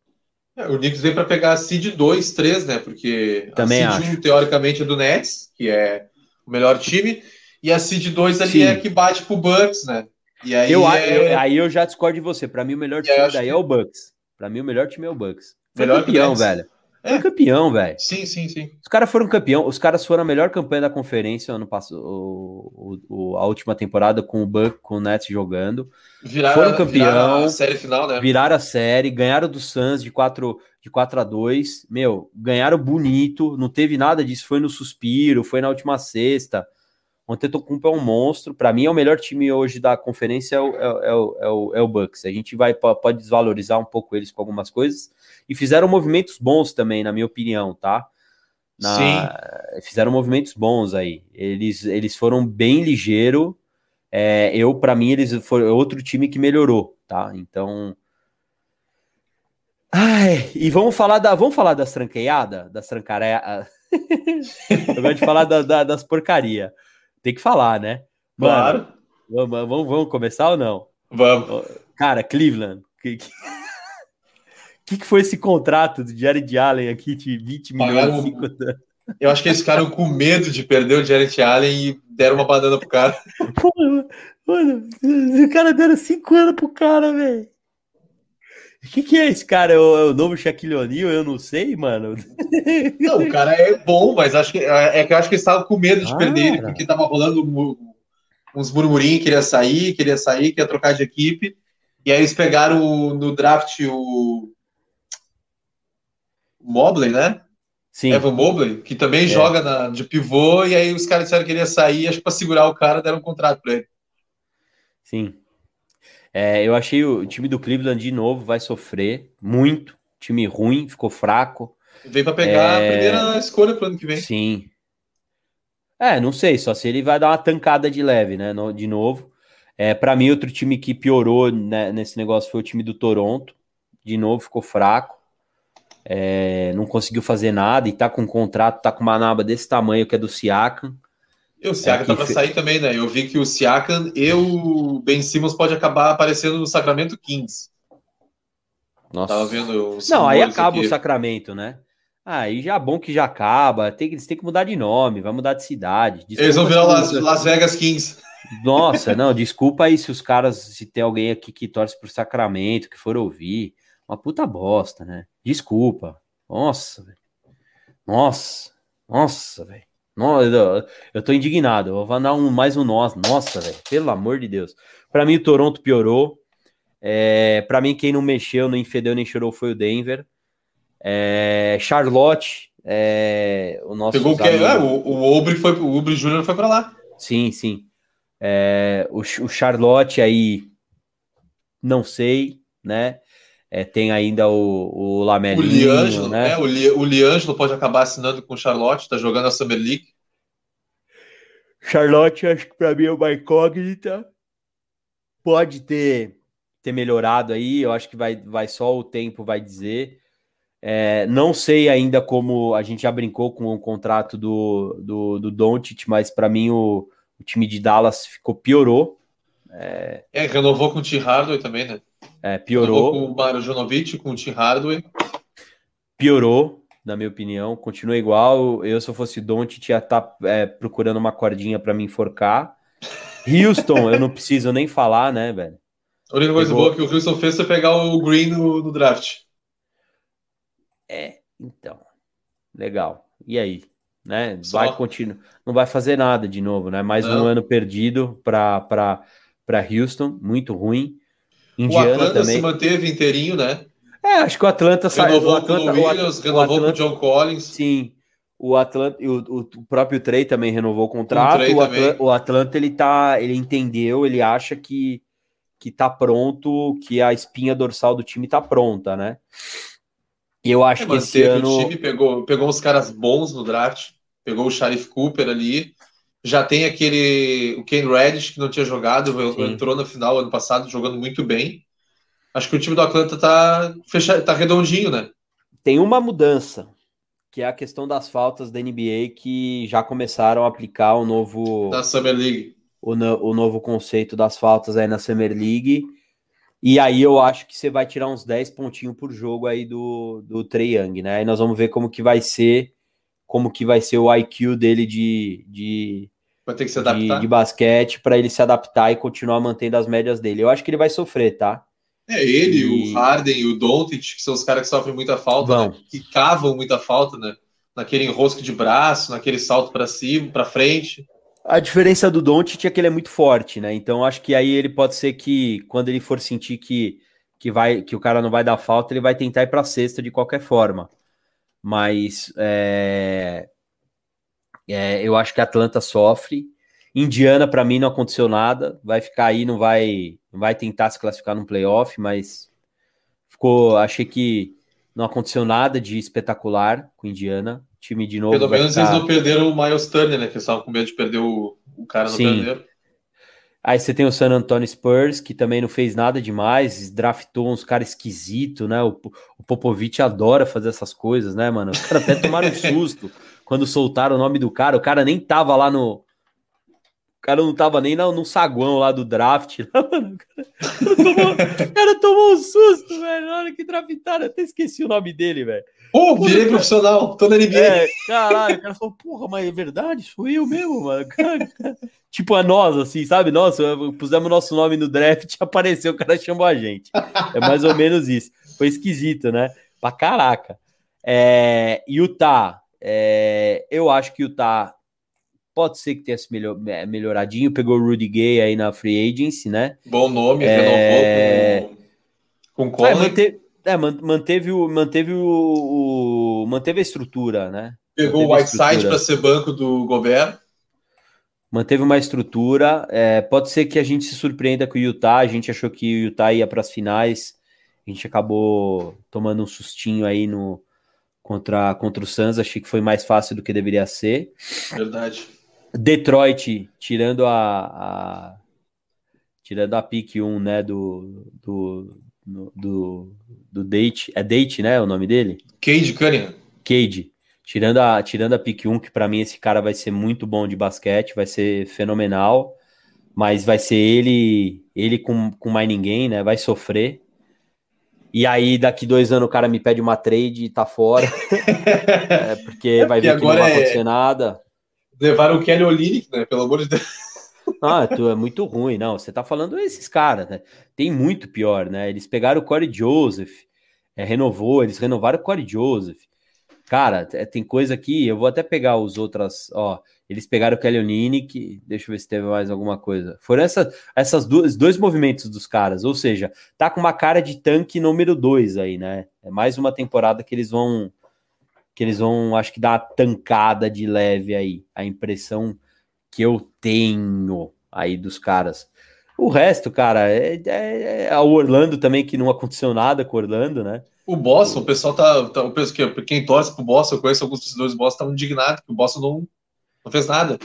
É, o Knicks vem para pegar a seed 2, 3, né? Porque Também a seed acho. 1, teoricamente, é do Nets, que é o melhor time, e a seed 2 ali Sim. é que bate pro Bucks, né? E aí, eu, é... eu, aí eu já discordo de você. Para mim, o melhor time daí que... é o Bucks. Para mim, o melhor time é o Bucks. Foi melhor campeão, velho. Foi campeão, velho. Sim, sim, sim. Os caras foram campeão, os caras foram a melhor campanha da conferência ano passado, o, o- a última temporada com o Buck, com o Nets jogando. Viraram, Foram campeão. viraram a série final, né? Viraram a série, ganharam do Suns de 4, de 4 a 2. Meu, ganharam bonito, não teve nada disso, foi no suspiro, foi na última sexta. O Antetokounmpo é um monstro. Para mim é o melhor time hoje da conferência é o, é, é o, é o, é o Bucks. A gente vai po- pode desvalorizar um pouco eles com algumas coisas e fizeram movimentos bons também, na minha opinião, tá? Na- Fizeram movimentos bons aí. Eles, eles foram bem ligeiro. É, eu, para mim, eles foram outro time que melhorou, tá? Então. Ai, e vamos falar da, vamos falar das tranqueadas, das trancaré. Eu gosto de falar da- da- das porcaria. Tem que falar, né? Mano, Claro. vamos, vamos, vamos começar ou não? Vamos. Cara, Cleveland. Que, que... foi esse contrato do Jared Allen aqui de 20 milhões? Pagaram-? Eu acho que eles ficaram com medo de perder o Jared Allen e deram uma banana pro cara. Pô, mano, o cara deram 5 anos pro cara, velho. O que, que é esse cara? É o, é o novo Shaquille O'Neal? Eu não sei, mano. Não, o cara é bom, mas acho que é que eu acho que eles estavam com medo de Cara. perder ele, porque tava rolando uns murmurinhos, queria sair, queria sair, queria trocar de equipe. E aí eles pegaram no draft o Mobley, né? Sim, Evan Mobley, que também É. joga na- de pivô, e aí os caras disseram que ele ia sair, acho que pra segurar o cara, deram um contrato pra ele. sim. É, eu achei o time do Cleveland de novo vai sofrer muito. Time ruim, ficou fraco. Veio pra pegar É. a primeira escolha pro ano que vem. Sim. É, não sei, só se ele vai dar uma tancada de leve, né? no- de novo. É, para mim, outro time que piorou né, nesse negócio foi o time do Toronto. De novo, ficou fraco. É, não conseguiu fazer nada e tá com um contrato, tá com uma naba desse tamanho que é do Siakam. E o Siakam É, tá pra fe- sair também, né? Eu vi que o Siakam e o Ben Simmons pode acabar aparecendo no Sacramento Kings. Nossa. Tava vendo Não, aí acaba aqui. o Sacramento, né? Aí já é bom que já acaba. Tem, que- eles têm que mudar de nome, vai mudar de cidade. Eles vão Desculpa virar Las, Las Vegas Kings. Nossa, não, desculpa aí se os caras, se tem alguém aqui que torce pro Sacramento, que for ouvir. Uma puta bosta, né? Desculpa. Nossa, velho. Nossa, nossa, velho. Eu, tô indignado. Eu vou dar um, mais um nossa. Nossa, velho. Pelo amor de Deus. Pra mim, o Toronto piorou. É, para mim, quem não mexeu, nem fedeu, nem chorou foi o Denver. É, Charlotte, é, o nosso. Pegou o que? É, o, o Obre foi, o Obre Júnior foi pra lá. Sim, sim. É, o, o Charlotte aí, não sei, né? É, tem ainda o, o O Lamelinho, Liangelo, né? né? O, Li, o Liangelo pode acabar assinando com o Charlotte, tá jogando a Summer League. Charlotte, acho que para mim é uma incógnita. Pode ter, ter melhorado aí, eu acho que vai, vai só o tempo vai dizer. É, não sei ainda como a gente já brincou com o contrato do, do, do Doncic, mas para mim o, o time de Dallas ficou piorou. É, renovou com o Tim Hardaway também, né? É, piorou. com o Marjanovic, com o Tim Hardaway. piorou, na minha opinião, continua igual. Eu, se eu fosse Don't, ia estar procurando uma cordinha para me enforcar. Houston, eu não preciso nem falar, né, velho? A única coisa boa que o Houston fez foi pegar o Green no, no draft. É, então, legal. E aí, né? Só. Vai continuar, não vai fazer nada de novo, né? Mais um Não. ano perdido para Houston, muito ruim. O Indiana Atlanta também. se manteve inteirinho, né? É, acho que o Atlanta saiu. Renovou O Atlanta, com o o Williams, At- o renovou com o Atlanta- John Collins. Sim. O Atlanta, o, o, o próprio Trey também renovou o contrato. O, Atla- também. o Atlanta ele tá, ele entendeu, ele acha que que tá pronto, que a espinha dorsal do time tá pronta, né? E eu acho É, que esse ano o time, pegou, pegou uns caras bons no draft, pegou o Sharif Cooper ali. Já tem aquele. O Ken Reddish, que não tinha jogado, Sim. entrou na final ano passado, jogando muito bem. Acho que o time do Atlanta tá, fecha, tá redondinho, né? tem uma mudança, que é a questão das faltas da NBA que já começaram a aplicar o novo Da Summer League. o, no- o novo conceito das faltas aí na Summer League. E aí eu acho que você vai tirar uns 10 pontinhos por jogo aí do, do Trey Young, né? Aí nós vamos ver como que vai ser, como que vai ser o IQ dele de, de, Vai ter que se de, adaptar. de basquete para ele se adaptar e continuar mantendo as médias dele. Eu acho que ele vai sofrer, tá? É ele, E- o Harden e o Doncic, que são os caras que sofrem muita falta, né? que cavam muita falta, né? Naquele enrosco de braço, naquele salto pra cima, pra frente. A diferença do Doncic é que ele é muito forte, né? Então acho que aí ele pode ser que quando ele for sentir que, que vai que o cara não vai dar falta, ele vai tentar ir para cesta de qualquer forma. Mas é, é, eu acho que a Atlanta sofre. Indiana para mim não aconteceu nada, vai ficar aí, não vai não vai tentar se classificar no playoff, mas ficou, achei que não aconteceu nada de espetacular com Indiana. Time de novo Pelo menos ficar- eles não perderam o Miles Turner, né? Que estavam com medo de perder o, o cara no Sim. Aí você tem o San Antonio Spurs, que também não fez nada demais, draftou uns caras esquisitos, né? O, o Popovich adora fazer essas coisas, né, mano? Os caras até tomaram um susto quando soltaram o nome do cara. O cara nem tava lá no. O cara não tava nem no, no saguão lá do draft. lá, mano. O cara, tomou, o cara tomou um susto, velho. Na hora que draftaram, até esqueci o nome dele, velho. Pô, virei profissional, tô na NBA. É, caralho, o cara falou, porra, mas é verdade? Sou eu mesmo, mano. Cara, tipo a nós, assim, sabe? Nossa, pusemos nosso nome no draft apareceu, o cara chamou a gente. É mais ou menos isso. Foi esquisito, né? Pra caraca. É, Utah, é, eu acho que Utah pode ser que tenha se melhor, é, melhoradinho, pegou o Rudy Gay aí na free agency, né? Bom nome, É. renovou com, com É, manteve, é, man- manteve, o, manteve, o, o- manteve a estrutura, né? Pegou o manteve a Whiteside para ser banco do Gobert. Manteve uma estrutura. é, pode ser que a gente se surpreenda com o Utah. A gente achou que o Utah ia para as finais. A gente acabou tomando um sustinho aí no contra, contra o Suns. Achei que foi mais fácil do que deveria ser. Verdade. Detroit, tirando a, a- tirando a pick 1, né, do do, do do Date, é Date, né, o nome dele? Cade Cunningham. Cade, tirando a, tirando a pick 1, que para mim esse cara vai ser muito bom de basquete, vai ser fenomenal, mas vai ser ele ele com, com mais ninguém, né? Vai sofrer. E aí, daqui dois anos, o cara me pede uma trade e tá fora. é, porque vai porque ver que não vai é- acontecer nada. Levaram o Kelly Olynyk, né? Pelo amor de Deus. Ah, tu é muito ruim, não. Você tá falando esses caras, né? Tem muito pior, né? Eles pegaram o Corey Joseph, é, renovou, eles renovaram o Corey Joseph. Cara, é, tem coisa aqui, eu vou até pegar os outras, ó. Eles pegaram o Kelly Olynyk, deixa eu ver se teve mais alguma coisa. Foram essa, essas duas, dois movimentos dos caras, ou seja, tá com uma cara de tanque número dois aí, né? É mais uma temporada que eles vão que eles vão, acho que dar uma tancada de leve aí. A impressão que eu tenho aí dos caras. O resto, cara, é, é, é o Orlando também, que não aconteceu nada com o Orlando, né? O Boston, o pessoal tá. tá o pessoal, que- quem torce pro Boston, eu conheço alguns torcedores do Boston, estavam indignados, que o Boston não, não fez nada.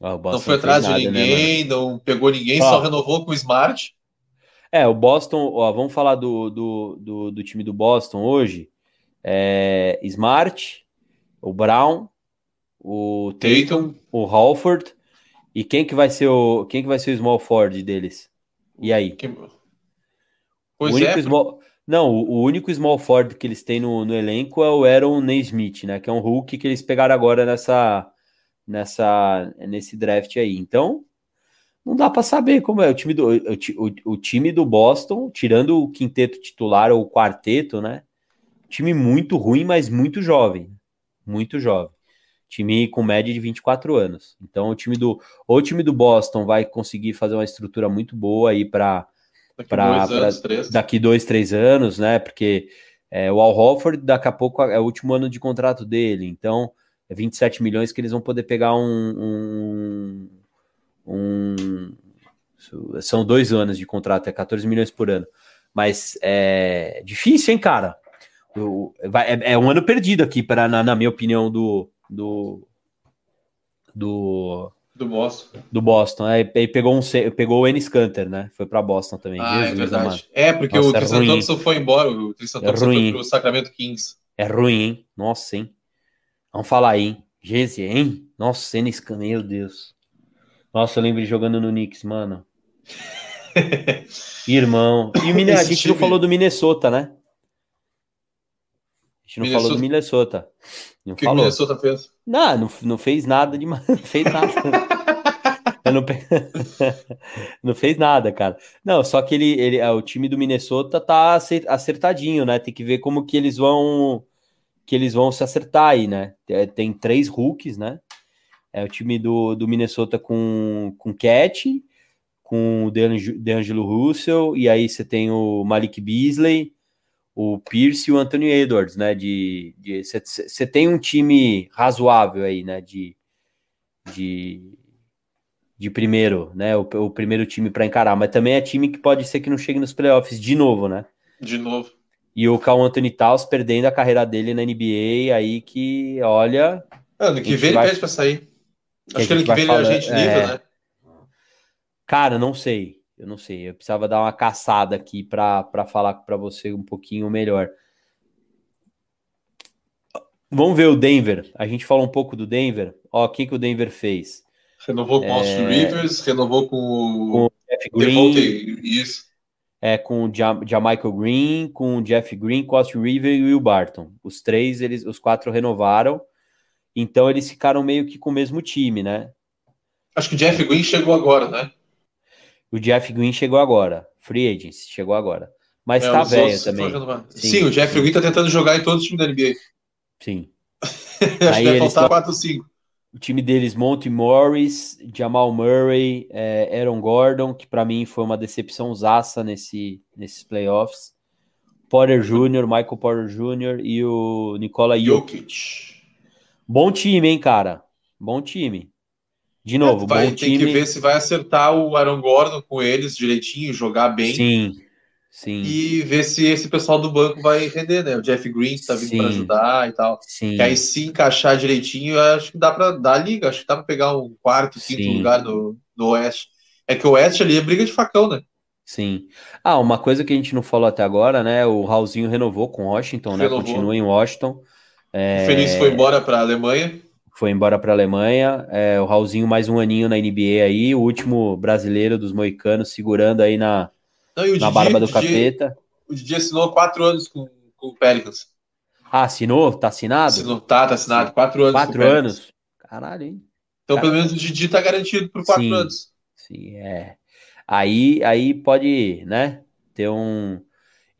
Ah, o não foi atrás nada, de né, ninguém, não pegou ninguém, só renovou com o Smart. É, o Boston, ó, vamos falar do, do, do, do time do Boston hoje. É, Smart, o Brown, o Tatum, Tatum. o Halford e quem que vai ser o quem que vai ser o small forward deles? E aí? Que- o Pois único é, small, não, o, o único small forward que eles têm no, no elenco é o Aaron Naismith, né? Que é um Hulk que eles pegaram agora nessa nessa nesse draft aí. Então não dá para saber como é o time do o, o, time do Boston, tirando o quinteto titular ou o quarteto, né? Time muito ruim, mas muito jovem, muito jovem. Time com média de 24 anos. Então o time do ou o time do Boston vai conseguir fazer uma estrutura muito boa aí para três. daqui dois, três anos, né? Porque é, o Al Horford, daqui a pouco é o último ano de contrato dele, então é 27 milhões que eles vão poder pegar um. um, um- são dois anos de contrato, é 14 milhões por ano. Mas é difícil, hein, cara? O- vai- é, é um ano perdido aqui, pra, na, na minha opinião, do. do do, do Boston. do Boston. Aí, aí pegou um pegou o Enes Kanter, né? Foi para Boston também. Ah, é Jesus amado. verdade. É, porque Nossa, o é Tristan Thompson foi embora, o Tristan É Thompson ruim. foi pro Sacramento Kings. É ruim, hein? Nossa, hein? Vamos falar aí, hein? Geze, hein? Nossa, Enes Kanter, meu Deus. Nossa, eu lembro jogando no Knicks, mano. Irmão. E o a gente não time- falou do Minnesota, né? A gente não falou do Minnesota- Minnesota. Não O que o falou. Minnesota fez? Não, não, não fez nada demais. Não fez nada. não, não, fez nada, cara. Não, só que ele, ele, o time do Minnesota tá acertadinho, né? Tem que ver como que eles vão que eles vão se acertar aí, né? Tem três rookies, né? É o time do, do Minnesota com, com Cat, com o DeAngelo Russell, e aí você tem o Malik Beasley, o Pierce e o Anthony Edwards, né? De você tem um time razoável aí, né? De, de, de primeiro, né? O, o primeiro time para encarar, mas também é time que pode ser que não chegue nos playoffs de novo, né? De novo. E o Cal Anthony Towns perdendo a carreira dele na NBA, aí que, olha. Ano que vem ele pede para sair. Acho que, ano que vem ele é agente livre, é... né? Cara, não sei. Eu não sei, eu precisava dar uma caçada aqui para falar para você um pouquinho melhor. Vamos ver o Denver. A gente falou um pouco do Denver. Ó, o que, que o Denver fez? Renovou com o Austin é... Rivers, renovou com o, com o Jeff Green. isso. É, com o ja Jamichael Green, com o Jeff Green, Austin Rivers e o Will Barton. Os três, eles, os quatro renovaram. Então eles ficaram meio que com o mesmo time, né? Acho que o Jeff Green chegou agora, né? O Jeff Green chegou agora. Free Agents, chegou agora. Mas é, tá velho também. Sim, sim, o Jeff Green tá tentando jogar em todo o time da NBA. Sim. Acho Aí que vai faltar 4 ou 5. O time deles, Monty Morris, Jamal Murray, é, Aaron Gordon, que para mim foi uma decepção zaça nesse, nesses playoffs. Porter Jr., Michael Porter Jr. e o Nikola Jokic. Jokic. Bom time, hein, cara? Bom time. De novo, é, vai, bom tem time. que ver se vai acertar o Aaron Gordon com eles direitinho, jogar bem. Sim, sim. E ver se esse pessoal do banco vai render, né? O Jeff Green tá vindo para ajudar e tal. Sim. Que aí se encaixar direitinho, acho que dá para dar liga, acho que dá para pegar um quarto, quinto sim. lugar no, no Oeste. É que o Oeste ali é briga de facão, né? Sim. Ah, uma coisa que a gente não falou até agora, né? O Raulzinho renovou com Washington, né? renovou. né? Continua em Washington. É... O Feliz foi embora para a Alemanha foi embora para a Alemanha. É, o Raulzinho mais um aninho na NBA aí, o último brasileiro dos moicanos segurando aí na, Não, na Didi, barba do Didi, capeta. O Didi assinou quatro anos com, com o Pelicans. Ah, assinou? Tá assinado? Assinou, tá, tá assinado. Quatro anos. Quatro anos. Caralho, hein? Então, Caralho. pelo menos o Didi tá garantido por quatro sim, anos. Sim, é. Aí, aí pode, né, ter um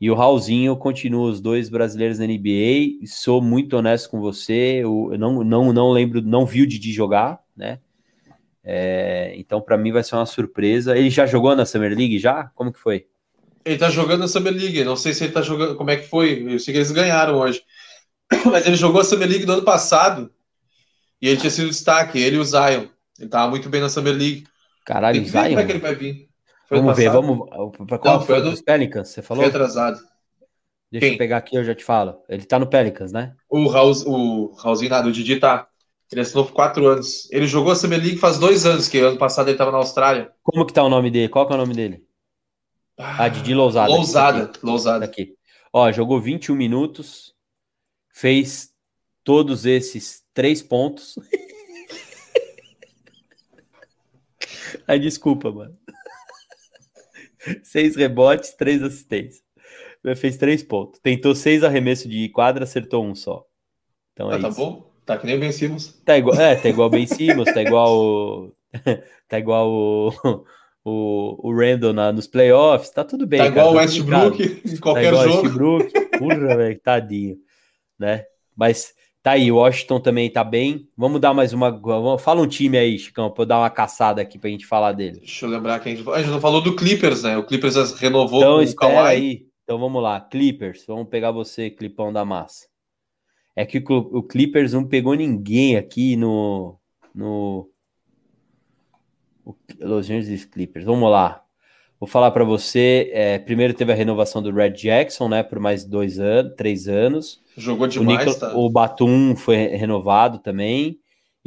e o Raulzinho continua os dois brasileiros na NBA. Sou muito honesto com você. Eu não, não, não lembro, não vi o Didi jogar, né? É, então, para mim, vai ser uma surpresa. Ele já jogou na Summer League? Já? Como que foi? Ele tá jogando na Summer League. Não sei se ele tá jogando. Como é que foi? Eu sei que eles ganharam hoje. Mas ele jogou a Summer League no ano passado. E ele tinha sido destaque. Ele e o Zion. Ele tava muito bem na Summer League. Caralho, Zion. Como é que ele vai vir? Foi vamos ver, vamos. Para qual Não, foi dos Pelicans? Você falou? Foi atrasado. Deixa Quem? eu pegar aqui, eu já te falo. Ele tá no Pelicans, né? O, Raul, o Raulzinho, nada, o Didi tá. Ele assinou por quatro anos. Ele jogou a Summer League faz dois anos, que ano passado ele tava na Austrália. Como que tá o nome dele? Qual que é o nome dele? Ah, Didi Lousada. Lousada, aqui. Lousada. Aqui. Ó, jogou 21 minutos, fez todos esses três pontos. Ai, desculpa, mano. seis rebotes, três assistências. Fez três pontos. Tentou seis arremessos de quadra, acertou um só. Então é ah, tá isso. bom. Tá que nem o Ben Simmons. Tá igual, é, tá igual o Ben Simmons, tá igual o, tá igual o, o, o Randall na, nos playoffs, tá tudo bem. Tá igual o tá Westbrook em qualquer tá igual jogo. Westbrook, porra, velho, tadinho, né? Mas Tá aí, o Washington também tá bem. Vamos dar mais uma. Fala um time aí, Chicão, pra eu dar uma caçada aqui pra gente falar dele. Deixa eu lembrar que a gente, a gente não falou do Clippers, né? O Clippers renovou então, com o Kawhi. Aí. Então vamos lá, Clippers. Vamos pegar você, Clipão da Massa. É que o Clippers não pegou ninguém aqui no. no Los Angeles Clippers. Vamos lá. Vou falar para você. É, primeiro teve a renovação do Red Jackson, né? Por mais dois anos, três anos. Jogou demais, o, tá? o Batum foi renovado também.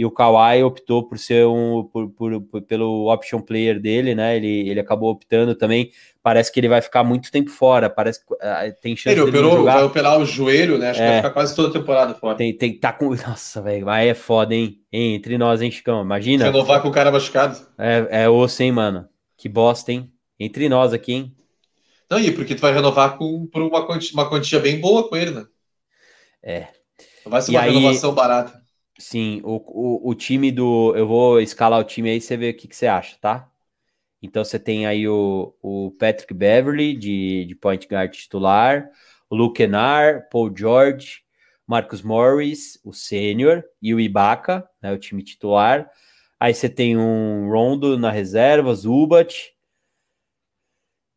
E o Kawhi optou por ser um por, por, por, pelo option player dele, né? Ele, ele acabou optando também. Parece que ele vai ficar muito tempo fora. Parece que uh, tem chance ele operou, jogar. vai operar o joelho, né? Acho é, que vai ficar quase toda a temporada fora. Tem, tem tá com. Nossa, velho, aí é foda, hein? hein? Entre nós, hein, Chicão? Imagina. Renovar com o cara machucado. É, é osso, hein, mano? Que bosta, hein? Entre nós aqui, hein? Não, e porque tu vai renovar com, por uma quantia, uma quantia bem boa com ele, né? É. Não vai ser e uma aí, renovação barata. Sim, o, o, o time do. Eu vou escalar o time aí, você vê o que, que você acha, tá? Então você tem aí o, o Patrick Beverly de, de point guard titular, o Luke Kennard, Paul George, Marcus Morris, o sênior, e o Ibaka, né, o time titular. Aí você tem um Rondo na reserva, Zubat.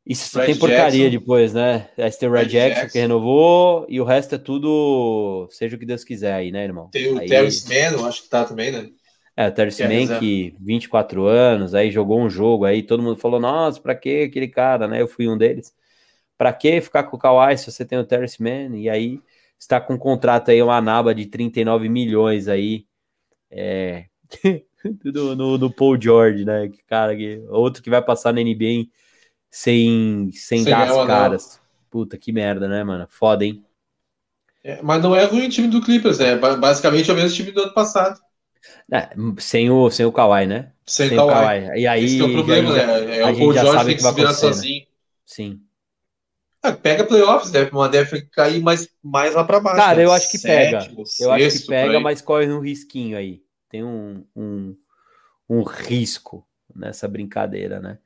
Isso só Red tem porcaria Jackson. depois, né? Aí tem o Red, Red Jackson, Jackson. que renovou, e o resto é tudo, seja o que Deus quiser aí, né, irmão? Tem o Aí- Terrence Mann, eu acho que tá também, né? É, o Terence Que é Mann, reserva. que 24 anos, aí jogou um jogo, aí todo mundo falou, nossa, pra que aquele cara, né? Eu fui um deles. Pra que ficar com o Kawhi se você tem o Terence Mann? E aí está com um contrato aí, uma naba de 39 milhões aí, é, tudo no, no Paul George, né? Que cara, que, outro que vai passar na NBA sem, sem, Sem dar as caras. Puta, que merda, né, mano? Foda, hein? É, mas não é ruim o time do Clippers, é ba- basicamente é o mesmo time do ano passado. É, sem, o, sem o Kawhi, né? Sem, Sem o o Kawhi. E aí, Esse é o problema, né? É a o Paul George tem que que se virar né? sozinho. Sim. Ah, pega playoffs, deve, mas deve cair mais, mais lá pra baixo. Cara, né? eu acho que pega. Sétimo, Eu acho que pega, mas corre um risquinho aí. Tem um, um, um risco nessa brincadeira, né?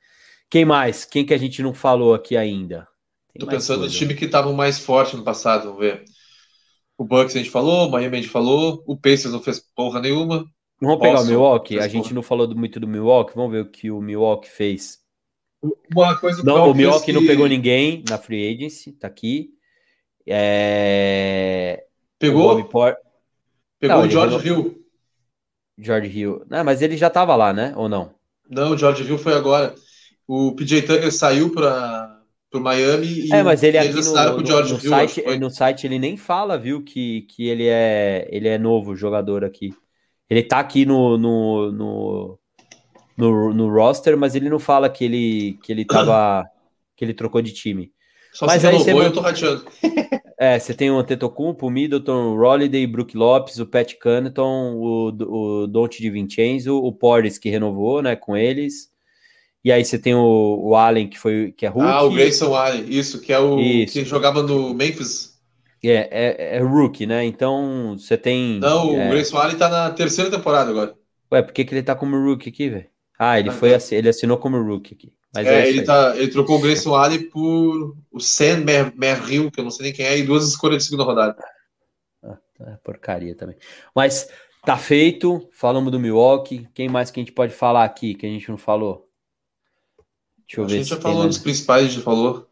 Quem mais? Quem que a gente não falou aqui ainda? Tem Tô pensando coisa. times que estavam mais fortes no passado, vamos ver. O Bucks a gente falou, o Miami a gente falou, o Pacers não fez porra nenhuma. Vamos pegar o Boston, Milwaukee? A gente porra. não falou muito do Milwaukee. Vamos ver o que o Milwaukee fez. Uma coisa Não, o Milwaukee fez não que pegou ninguém na free agency, tá aqui. É... O Pegou, Bobby Por- pegou Não, o George Hill. George Hill. Não, mas ele já tava lá, né? Ou não? Não, o George Hill foi agora. O PJ Tucker saiu para o Miami e É, mas ele eles assinaram com o George no Hill. site, foi. no site ele nem fala, viu, que, que ele é ele é novo jogador aqui. Ele tá aqui no, no, no, no, no roster, mas ele não fala que ele que ele tava que ele trocou de time. Só mas se aí você eu tô rateando. É, você tem o Antetokounmpo, o Middleton, o Holiday, Brook Lopes, o Pat Connaughton, o, o Dante de Vincenzo, o Porres que renovou, né, com eles. E aí você tem o, o Allen que foi que é rookie. Ah, o Grayson Allen, isso, que é o Isso. que jogava no Memphis. É, é, é rookie, né? Então você tem. Não, é, o Grayson Allen tá na terceira temporada agora. Ué, por que, que ele tá como rookie aqui, velho? Ah, ele Ah, foi tá. assi- ele assinou como rookie aqui. Mas é, É, ele, tá, ele trocou o Grayson Allen por o Sam Mer- Merrill, que eu não sei nem quem é, e duas escolhas de segunda rodada. É porcaria também. Mas tá feito. Falamos do Milwaukee. Quem mais que a gente pode falar aqui que a gente não falou? Deixa eu a ver gente se já falou dos principais, a gente já falou.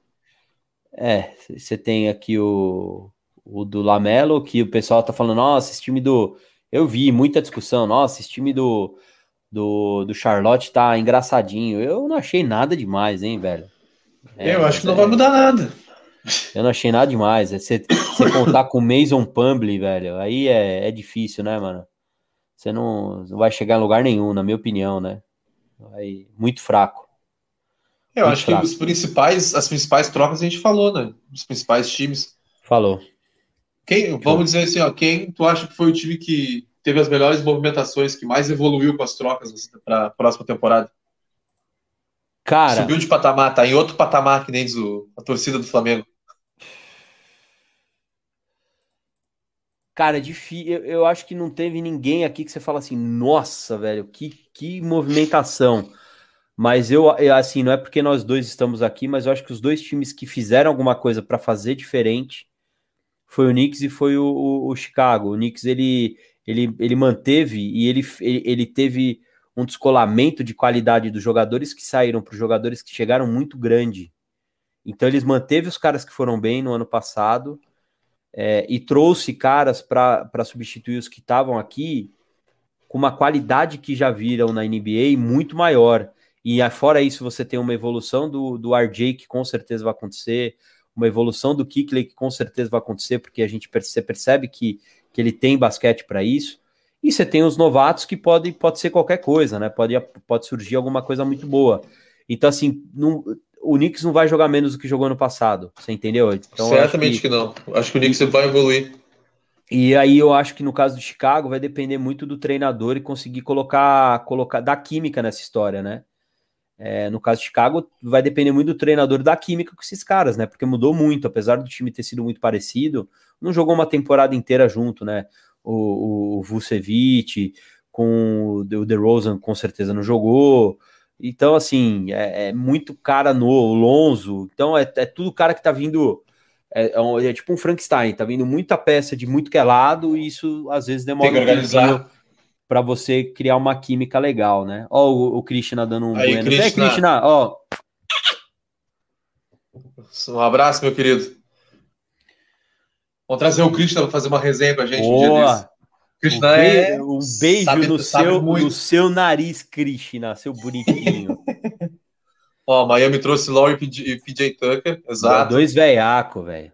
É, você tem aqui o, o do Lamelo, que o pessoal tá falando, nossa, esse time do. Eu vi muita discussão, nossa, esse time do, do, do Charlotte tá engraçadinho. Eu não achei nada demais, hein, velho. É, eu acho que não é, vai mudar nada. Eu não achei nada demais. É Você você contar com o Mason Pumbley, velho, aí é, é difícil, né, mano? Você não, não vai chegar em lugar nenhum, na minha opinião, né? Vai, muito fraco. Eu acho que os principais, as principais trocas a gente falou, né? Os principais times. Falou. Quem, vamos dizer assim, ó, quem tu acha que foi o time que teve as melhores movimentações, que mais evoluiu com as trocas para a próxima temporada? Cara, Subiu de patamar, tá em outro patamar que nem diz o- a torcida do Flamengo. Cara, é difícil. Eu, eu acho que não teve ninguém aqui que você fala assim, nossa, velho, que, que movimentação. Mas eu, assim, não é porque nós dois estamos aqui, mas eu acho que os dois times que fizeram alguma coisa para fazer diferente foi o Knicks e foi o, o- o Chicago. O Knicks ele, ele, ele manteve e ele, ele, ele teve um descolamento de qualidade dos jogadores que saíram para os jogadores que chegaram muito grande. Então eles manteve os caras que foram bem no ano passado é, e trouxe caras para substituir os que estavam aqui com uma qualidade que já viram na NBA muito maior. E ah, fora isso, você tem uma evolução do, do RJ que com certeza vai acontecer, uma evolução do Kickley que com certeza vai acontecer, porque a gente perce- percebe que, que ele tem basquete para isso. E você tem os novatos que pode, pode ser qualquer coisa, né? Pode, pode surgir alguma coisa muito boa. Então, assim, não, o Knicks não vai jogar menos do que jogou no passado, você entendeu? Então, Certamente que... não. Acho que o Knicks vai evoluir. e aí eu acho que no caso do Chicago vai depender muito do treinador e conseguir colocar, colocar dar química nessa história, né? É, no caso do Chicago, vai depender muito do treinador dar química com esses caras, né? Porque mudou muito, apesar do time ter sido muito parecido, não jogou uma temporada inteira junto, né? o, o Vucevic, com o DeRozan com certeza não jogou. Então, assim, é, é muito cara no Lonzo. Então, é, é, tudo cara que tá vindo. É, é, é, tipo um Frankenstein, tá vindo muita peça de muito que é lado, e isso às vezes demora Tem que organizar. Para você criar uma química legal, né? Ó, o, o Krishna dando um Aí, bueno. Krishna. É, Krishna, ó. Um abraço, meu querido. Vamos trazer o Krishna para fazer uma resenha com a gente um dia Boa. desse. Krishna é. um beijo sabe- no, sabe seu, muito. no seu nariz, Krishna, seu bonitinho. Ó, Miami trouxe Laurie e PJ PJ Tucker, exato. Dois veiaco, velho.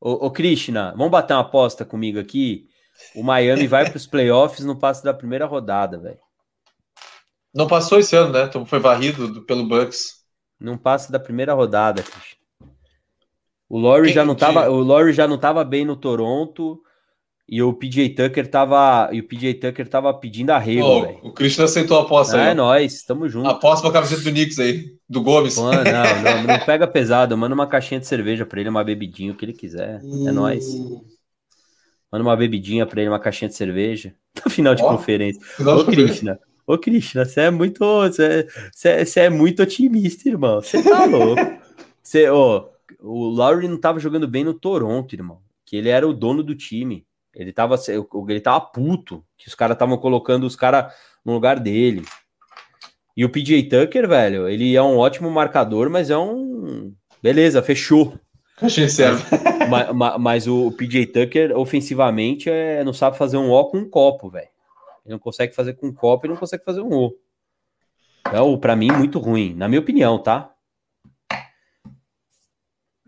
Ô, ô, Krishna, vamos bater uma aposta comigo aqui? O Miami vai para os playoffs no passo da primeira rodada, velho. Não passou esse ano, né? Então foi varrido do- pelo Bucks. Não passa da primeira rodada, Krishna. O Laurie já não que- tava, o Laurie já não tava bem no Toronto e o PJ Tucker tava, e o PJ Tucker tava pedindo arrego, Ó, velho. o Krishna aceitou a aposta É aí. ó. nóis, tamo junto. Aposta pra camiseta do Knicks aí, do Gomes. Mano, não, não, não pega pesado, manda uma caixinha de cerveja pra ele, uma bebidinha, o que ele quiser. É nóis. Manda uma bebidinha pra ele, uma caixinha de cerveja. No final de Ó, conferência. Final Ô. Krishna. Ô, Krishna, você é muito. Você é, você é muito otimista, irmão. Você tá louco. Você, ó, o Lowry não tava jogando bem no Toronto, irmão. Que ele era o dono do time. Ele tava, ele tava puto. Que os caras estavam colocando os caras no lugar dele. E o PJ Tucker, velho, ele é um ótimo marcador, mas é um. Beleza, fechou. Caixinha de serve. Ma- ma- mas o PJ Tucker, ofensivamente, é, não sabe fazer um O com um copo, velho. Ele não consegue fazer com um copo e não consegue fazer um O. Então, pra mim, muito ruim, na minha opinião, tá?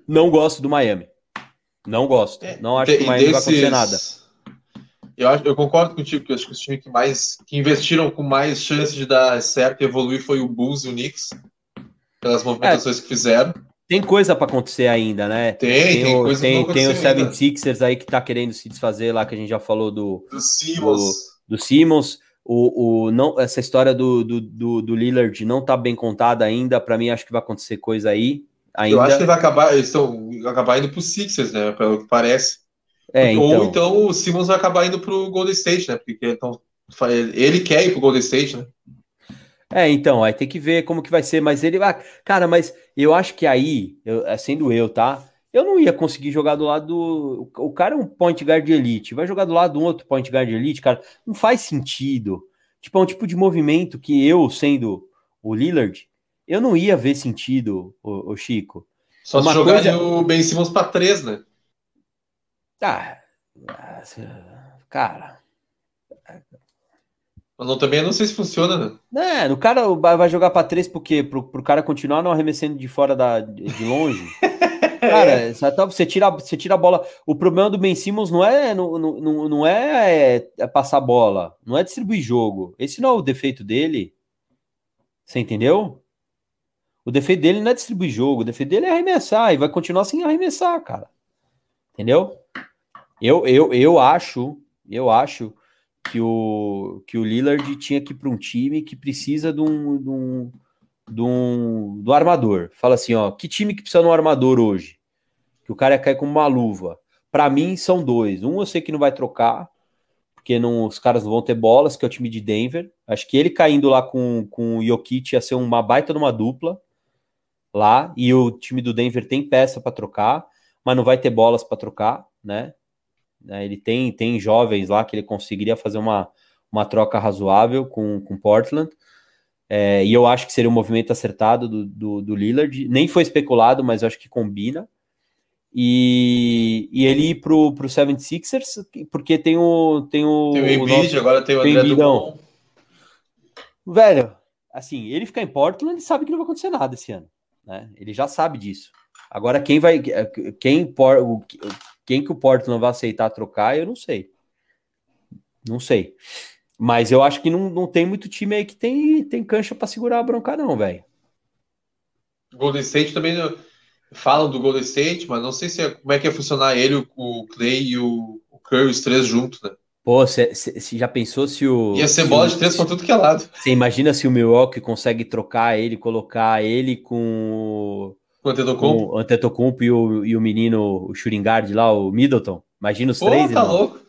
Não gosto do Miami. Não gosto. Não acho que o Miami vai acontecer nada. desses- Eu, acho- eu concordo contigo, que eu acho que os times que mais que investiram com mais chance de dar certo e evoluir foi o Bulls e o Knicks. Pelas movimentações que fizeram. Tem coisa pra acontecer ainda, né? Tem, tem, o, coisa que tem, tem o ainda. 76ers aí que tá querendo se desfazer lá, que a gente já falou do, Do Simmons. do Simmons. O, o, não, essa história do, do, do, do Lillard não tá bem contada ainda. Pra mim, acho que vai acontecer coisa aí. Ainda. Eu acho que vai acabar, eles estão acabar indo pro Sixers, né? Pelo que parece. É, então. Ou então o Simmons vai acabar indo pro Golden State, né? Porque então, ele quer ir pro Golden State, né? É, então, aí tem que ver como que vai ser, mas ele vai. Cara, mas eu acho que aí, eu, é, sendo eu, tá? Eu não ia conseguir jogar do lado do. O cara é um point guard elite, vai jogar do lado de um outro point guard elite, cara, não faz sentido. Tipo, é um tipo de movimento que eu, sendo o Lillard, eu não ia ver sentido, o, o Chico. Só Uma se jogar coisa- o Ben Simmons pra três, né? Ah, cara. Mas não, também eu não sei se funciona, né? Né, o cara vai jogar pra três por quê? Pro, pro cara continuar não arremessando de fora da, de longe? Cara, tá- você tira, você tira a bola. O problema do Ben Simmons não é, não, não, não- não é, é passar bola, não é distribuir jogo. Esse não é o defeito dele. Você entendeu? O defeito dele não é distribuir jogo, o defeito dele é arremessar e vai continuar sem arremessar, cara. Entendeu? Eu, eu, eu acho, eu acho que o, que o Lillard tinha que ir para um time que precisa de um, de um, de um, do armador. Fala assim, ó, que time que precisa de um armador hoje? Que o cara ia cair como uma luva. Para mim são dois. Um eu sei que não vai trocar, porque não, os caras não vão ter bolas, que é o time de Denver. Acho que ele caindo lá com, com o Jokic ia ser uma baita numa dupla lá, e o time do Denver tem peça para trocar, mas não vai ter bolas para trocar, né? Né, Ele tem, tem jovens lá que ele conseguiria fazer uma, uma troca razoável com, com Portland. É, e eu acho que seria um movimento acertado do, do, do Lillard. Nem foi especulado, mas eu acho que combina. E, e ele ir pro, pro 76ers, porque tem o. Tem o, Tem o Embiid, nosso- agora tem o André. Drummond. Velho, assim, ele ficar em Portland, ele sabe que não vai acontecer nada esse ano. Né? Ele já sabe disso. Agora, quem vai. Quem, por- quem que o Portland vai aceitar trocar, eu não sei. Não sei. Mas eu acho que não, não tem muito time aí que tem, tem cancha para segurar a bronca, não, velho. Golden State também falam do Golden State, mas não sei se é- como é que ia funcionar ele, o, o Clay e o, o Curry, os três juntos, né? Pô, você já pensou se o. Ia ser se bola o- de três pra tudo que é lado. Você imagina se o Milwaukee consegue trocar ele, colocar ele Com o Antetokounmpo. o Antetokounmpo e o, e o menino, o Shuringard lá, o Middleton. Imagina os Pô, três, tá irmão. louco.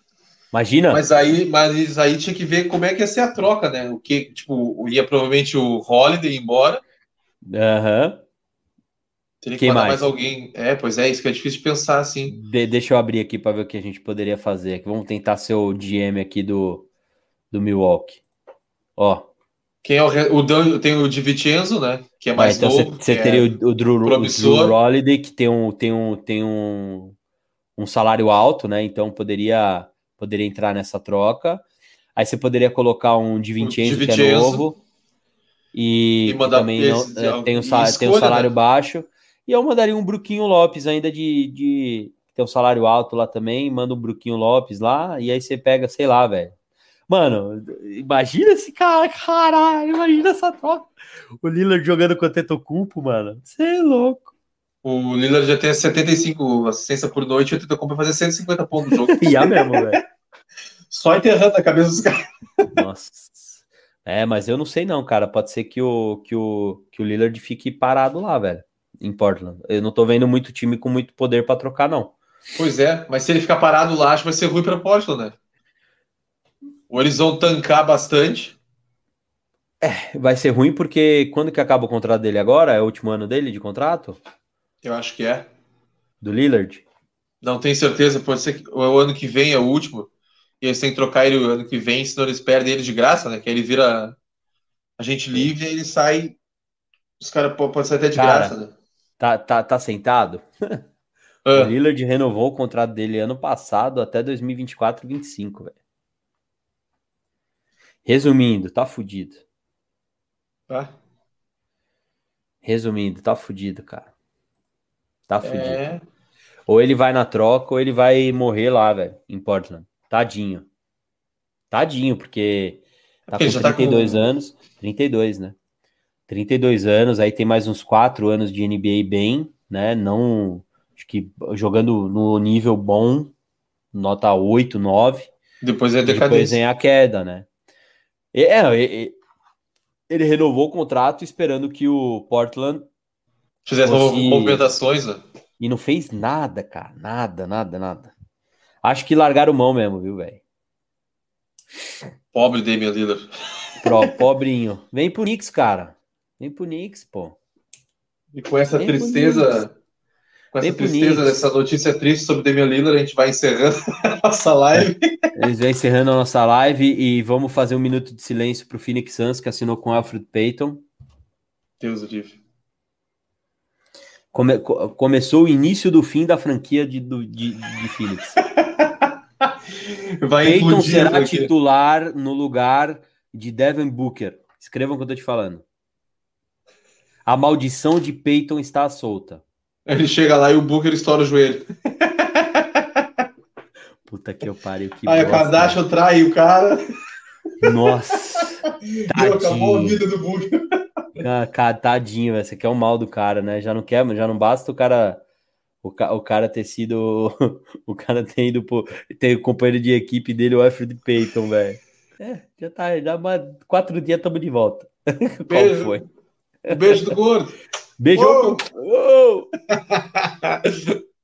Imagina. Mas aí, mas aí tinha que ver como é que ia ser a troca, né? O que, tipo, ia provavelmente o Holiday embora. Aham. Teria que Quem mandar mais? mais? alguém. É, pois é, isso que é difícil de pensar assim. De- deixa eu abrir aqui para ver o que a gente poderia fazer. Vamos tentar ser o GM aqui do, do Milwaukee. Ó, Quem é o, o Dan- tem o Di Vincenzo, né? Que é Ah, mais então novo. você teria é- o, o Drew, o Drew promissor. Holiday, que tem um, tem um, tem um, um salário alto, né? Então poderia, poderia entrar nessa troca. Aí você poderia colocar um Di Vincenzo, que é novo. E, E também não, esse- é, tem, um, e sa- tem um escolha, salário né? baixo. E eu mandaria um Bruquinho Lopes ainda de, de tem um salário alto lá também, manda um Bruquinho Lopes lá, e aí você pega, sei lá, velho. Mano, imagina esse cara, caralho, imagina essa troca. O Lillard jogando com o Tetocumpo, mano. Você é louco. O Lillard já tem 75 assistência por noite e o Tetocumpo vai fazer 150 pontos no jogo. Ia mesmo, velho. Só enterrando a cabeça dos caras. Nossa. É, mas eu não sei não, cara. Pode ser que o, que o, que o Lillard fique parado lá, velho, em Portland. Eu não tô vendo muito time com muito poder pra trocar, não. Pois é, mas se ele ficar parado lá, acho que vai ser ruim para Portland, né? Ou eles vão tancar bastante. Vai ser ruim porque quando que acaba o contrato dele agora? É o último ano dele de contrato? Eu acho que é. Do Lillard? Não tenho certeza, pode ser que o ano que vem é o último. E eles têm que trocar ele o ano que vem, senão eles perdem ele de graça, né? Que aí ele vira agente livre e ele sai. Os caras po- podem sair até de Cara, graça, né? Tá, tá, tá sentado? O Ah, Lillard renovou o contrato dele ano passado até 2024, 25, velho. Resumindo, tá fudido. tá? Resumindo, tá fudido, cara. Tá fudido. É, Ou ele vai na troca, ou ele vai morrer lá, velho, em Portland. Tadinho. Tadinho, porque tá Porque com já tá 32 com- anos. 32, né? 32 anos, aí tem mais uns 4 anos de NBA bem, né? Não. Acho que jogando no nível bom, nota 8, 9. depois é E depois decadência. vem a queda, né? É, ele renovou o contrato esperando que o Portland Fizesse fosse- movimentações, né? e não fez nada, cara. Nada, nada, nada. Acho que largaram mão mesmo, viu, velho? Pobre Damian Lillard. Pro- Pobrinho. Vem pro Knicks, cara. Vem pro Knicks, pô. E com essa Vem tristeza, com essa tristeza dessa notícia triste sobre Damian Lillard, a gente vai encerrando a nossa live. Eles vão encerrando a nossa live e vamos fazer um minuto de silêncio pro Phoenix Suns, que assinou com o Alfred Payton. Deus o livre. Come- co- começou o início do fim da franquia de, do- de, de Phoenix. Vai Peyton implodir será aqui. titular no lugar de Devin Booker. Escrevam o que eu tô te falando. A maldição de Peyton está solta. Ele chega lá e o Booker estoura o joelho. Puta que eu pariu, que Aí a bosta. Kardashian trai o cara Nossa. e acabou a Tadinho. vida do Booker. Cara, tadinho, velho. Você quer o mal do cara, né? Já não quer, já não basta o cara. O, ca- o cara ter sido. O cara ter ido pro. Ter o companheiro de equipe dele, o Alfred Payton, velho. É, já tá. Já quatro dias estamos de volta. Qual Beijo. foi? Um beijo do gordo. Beijo. Uou! Uou!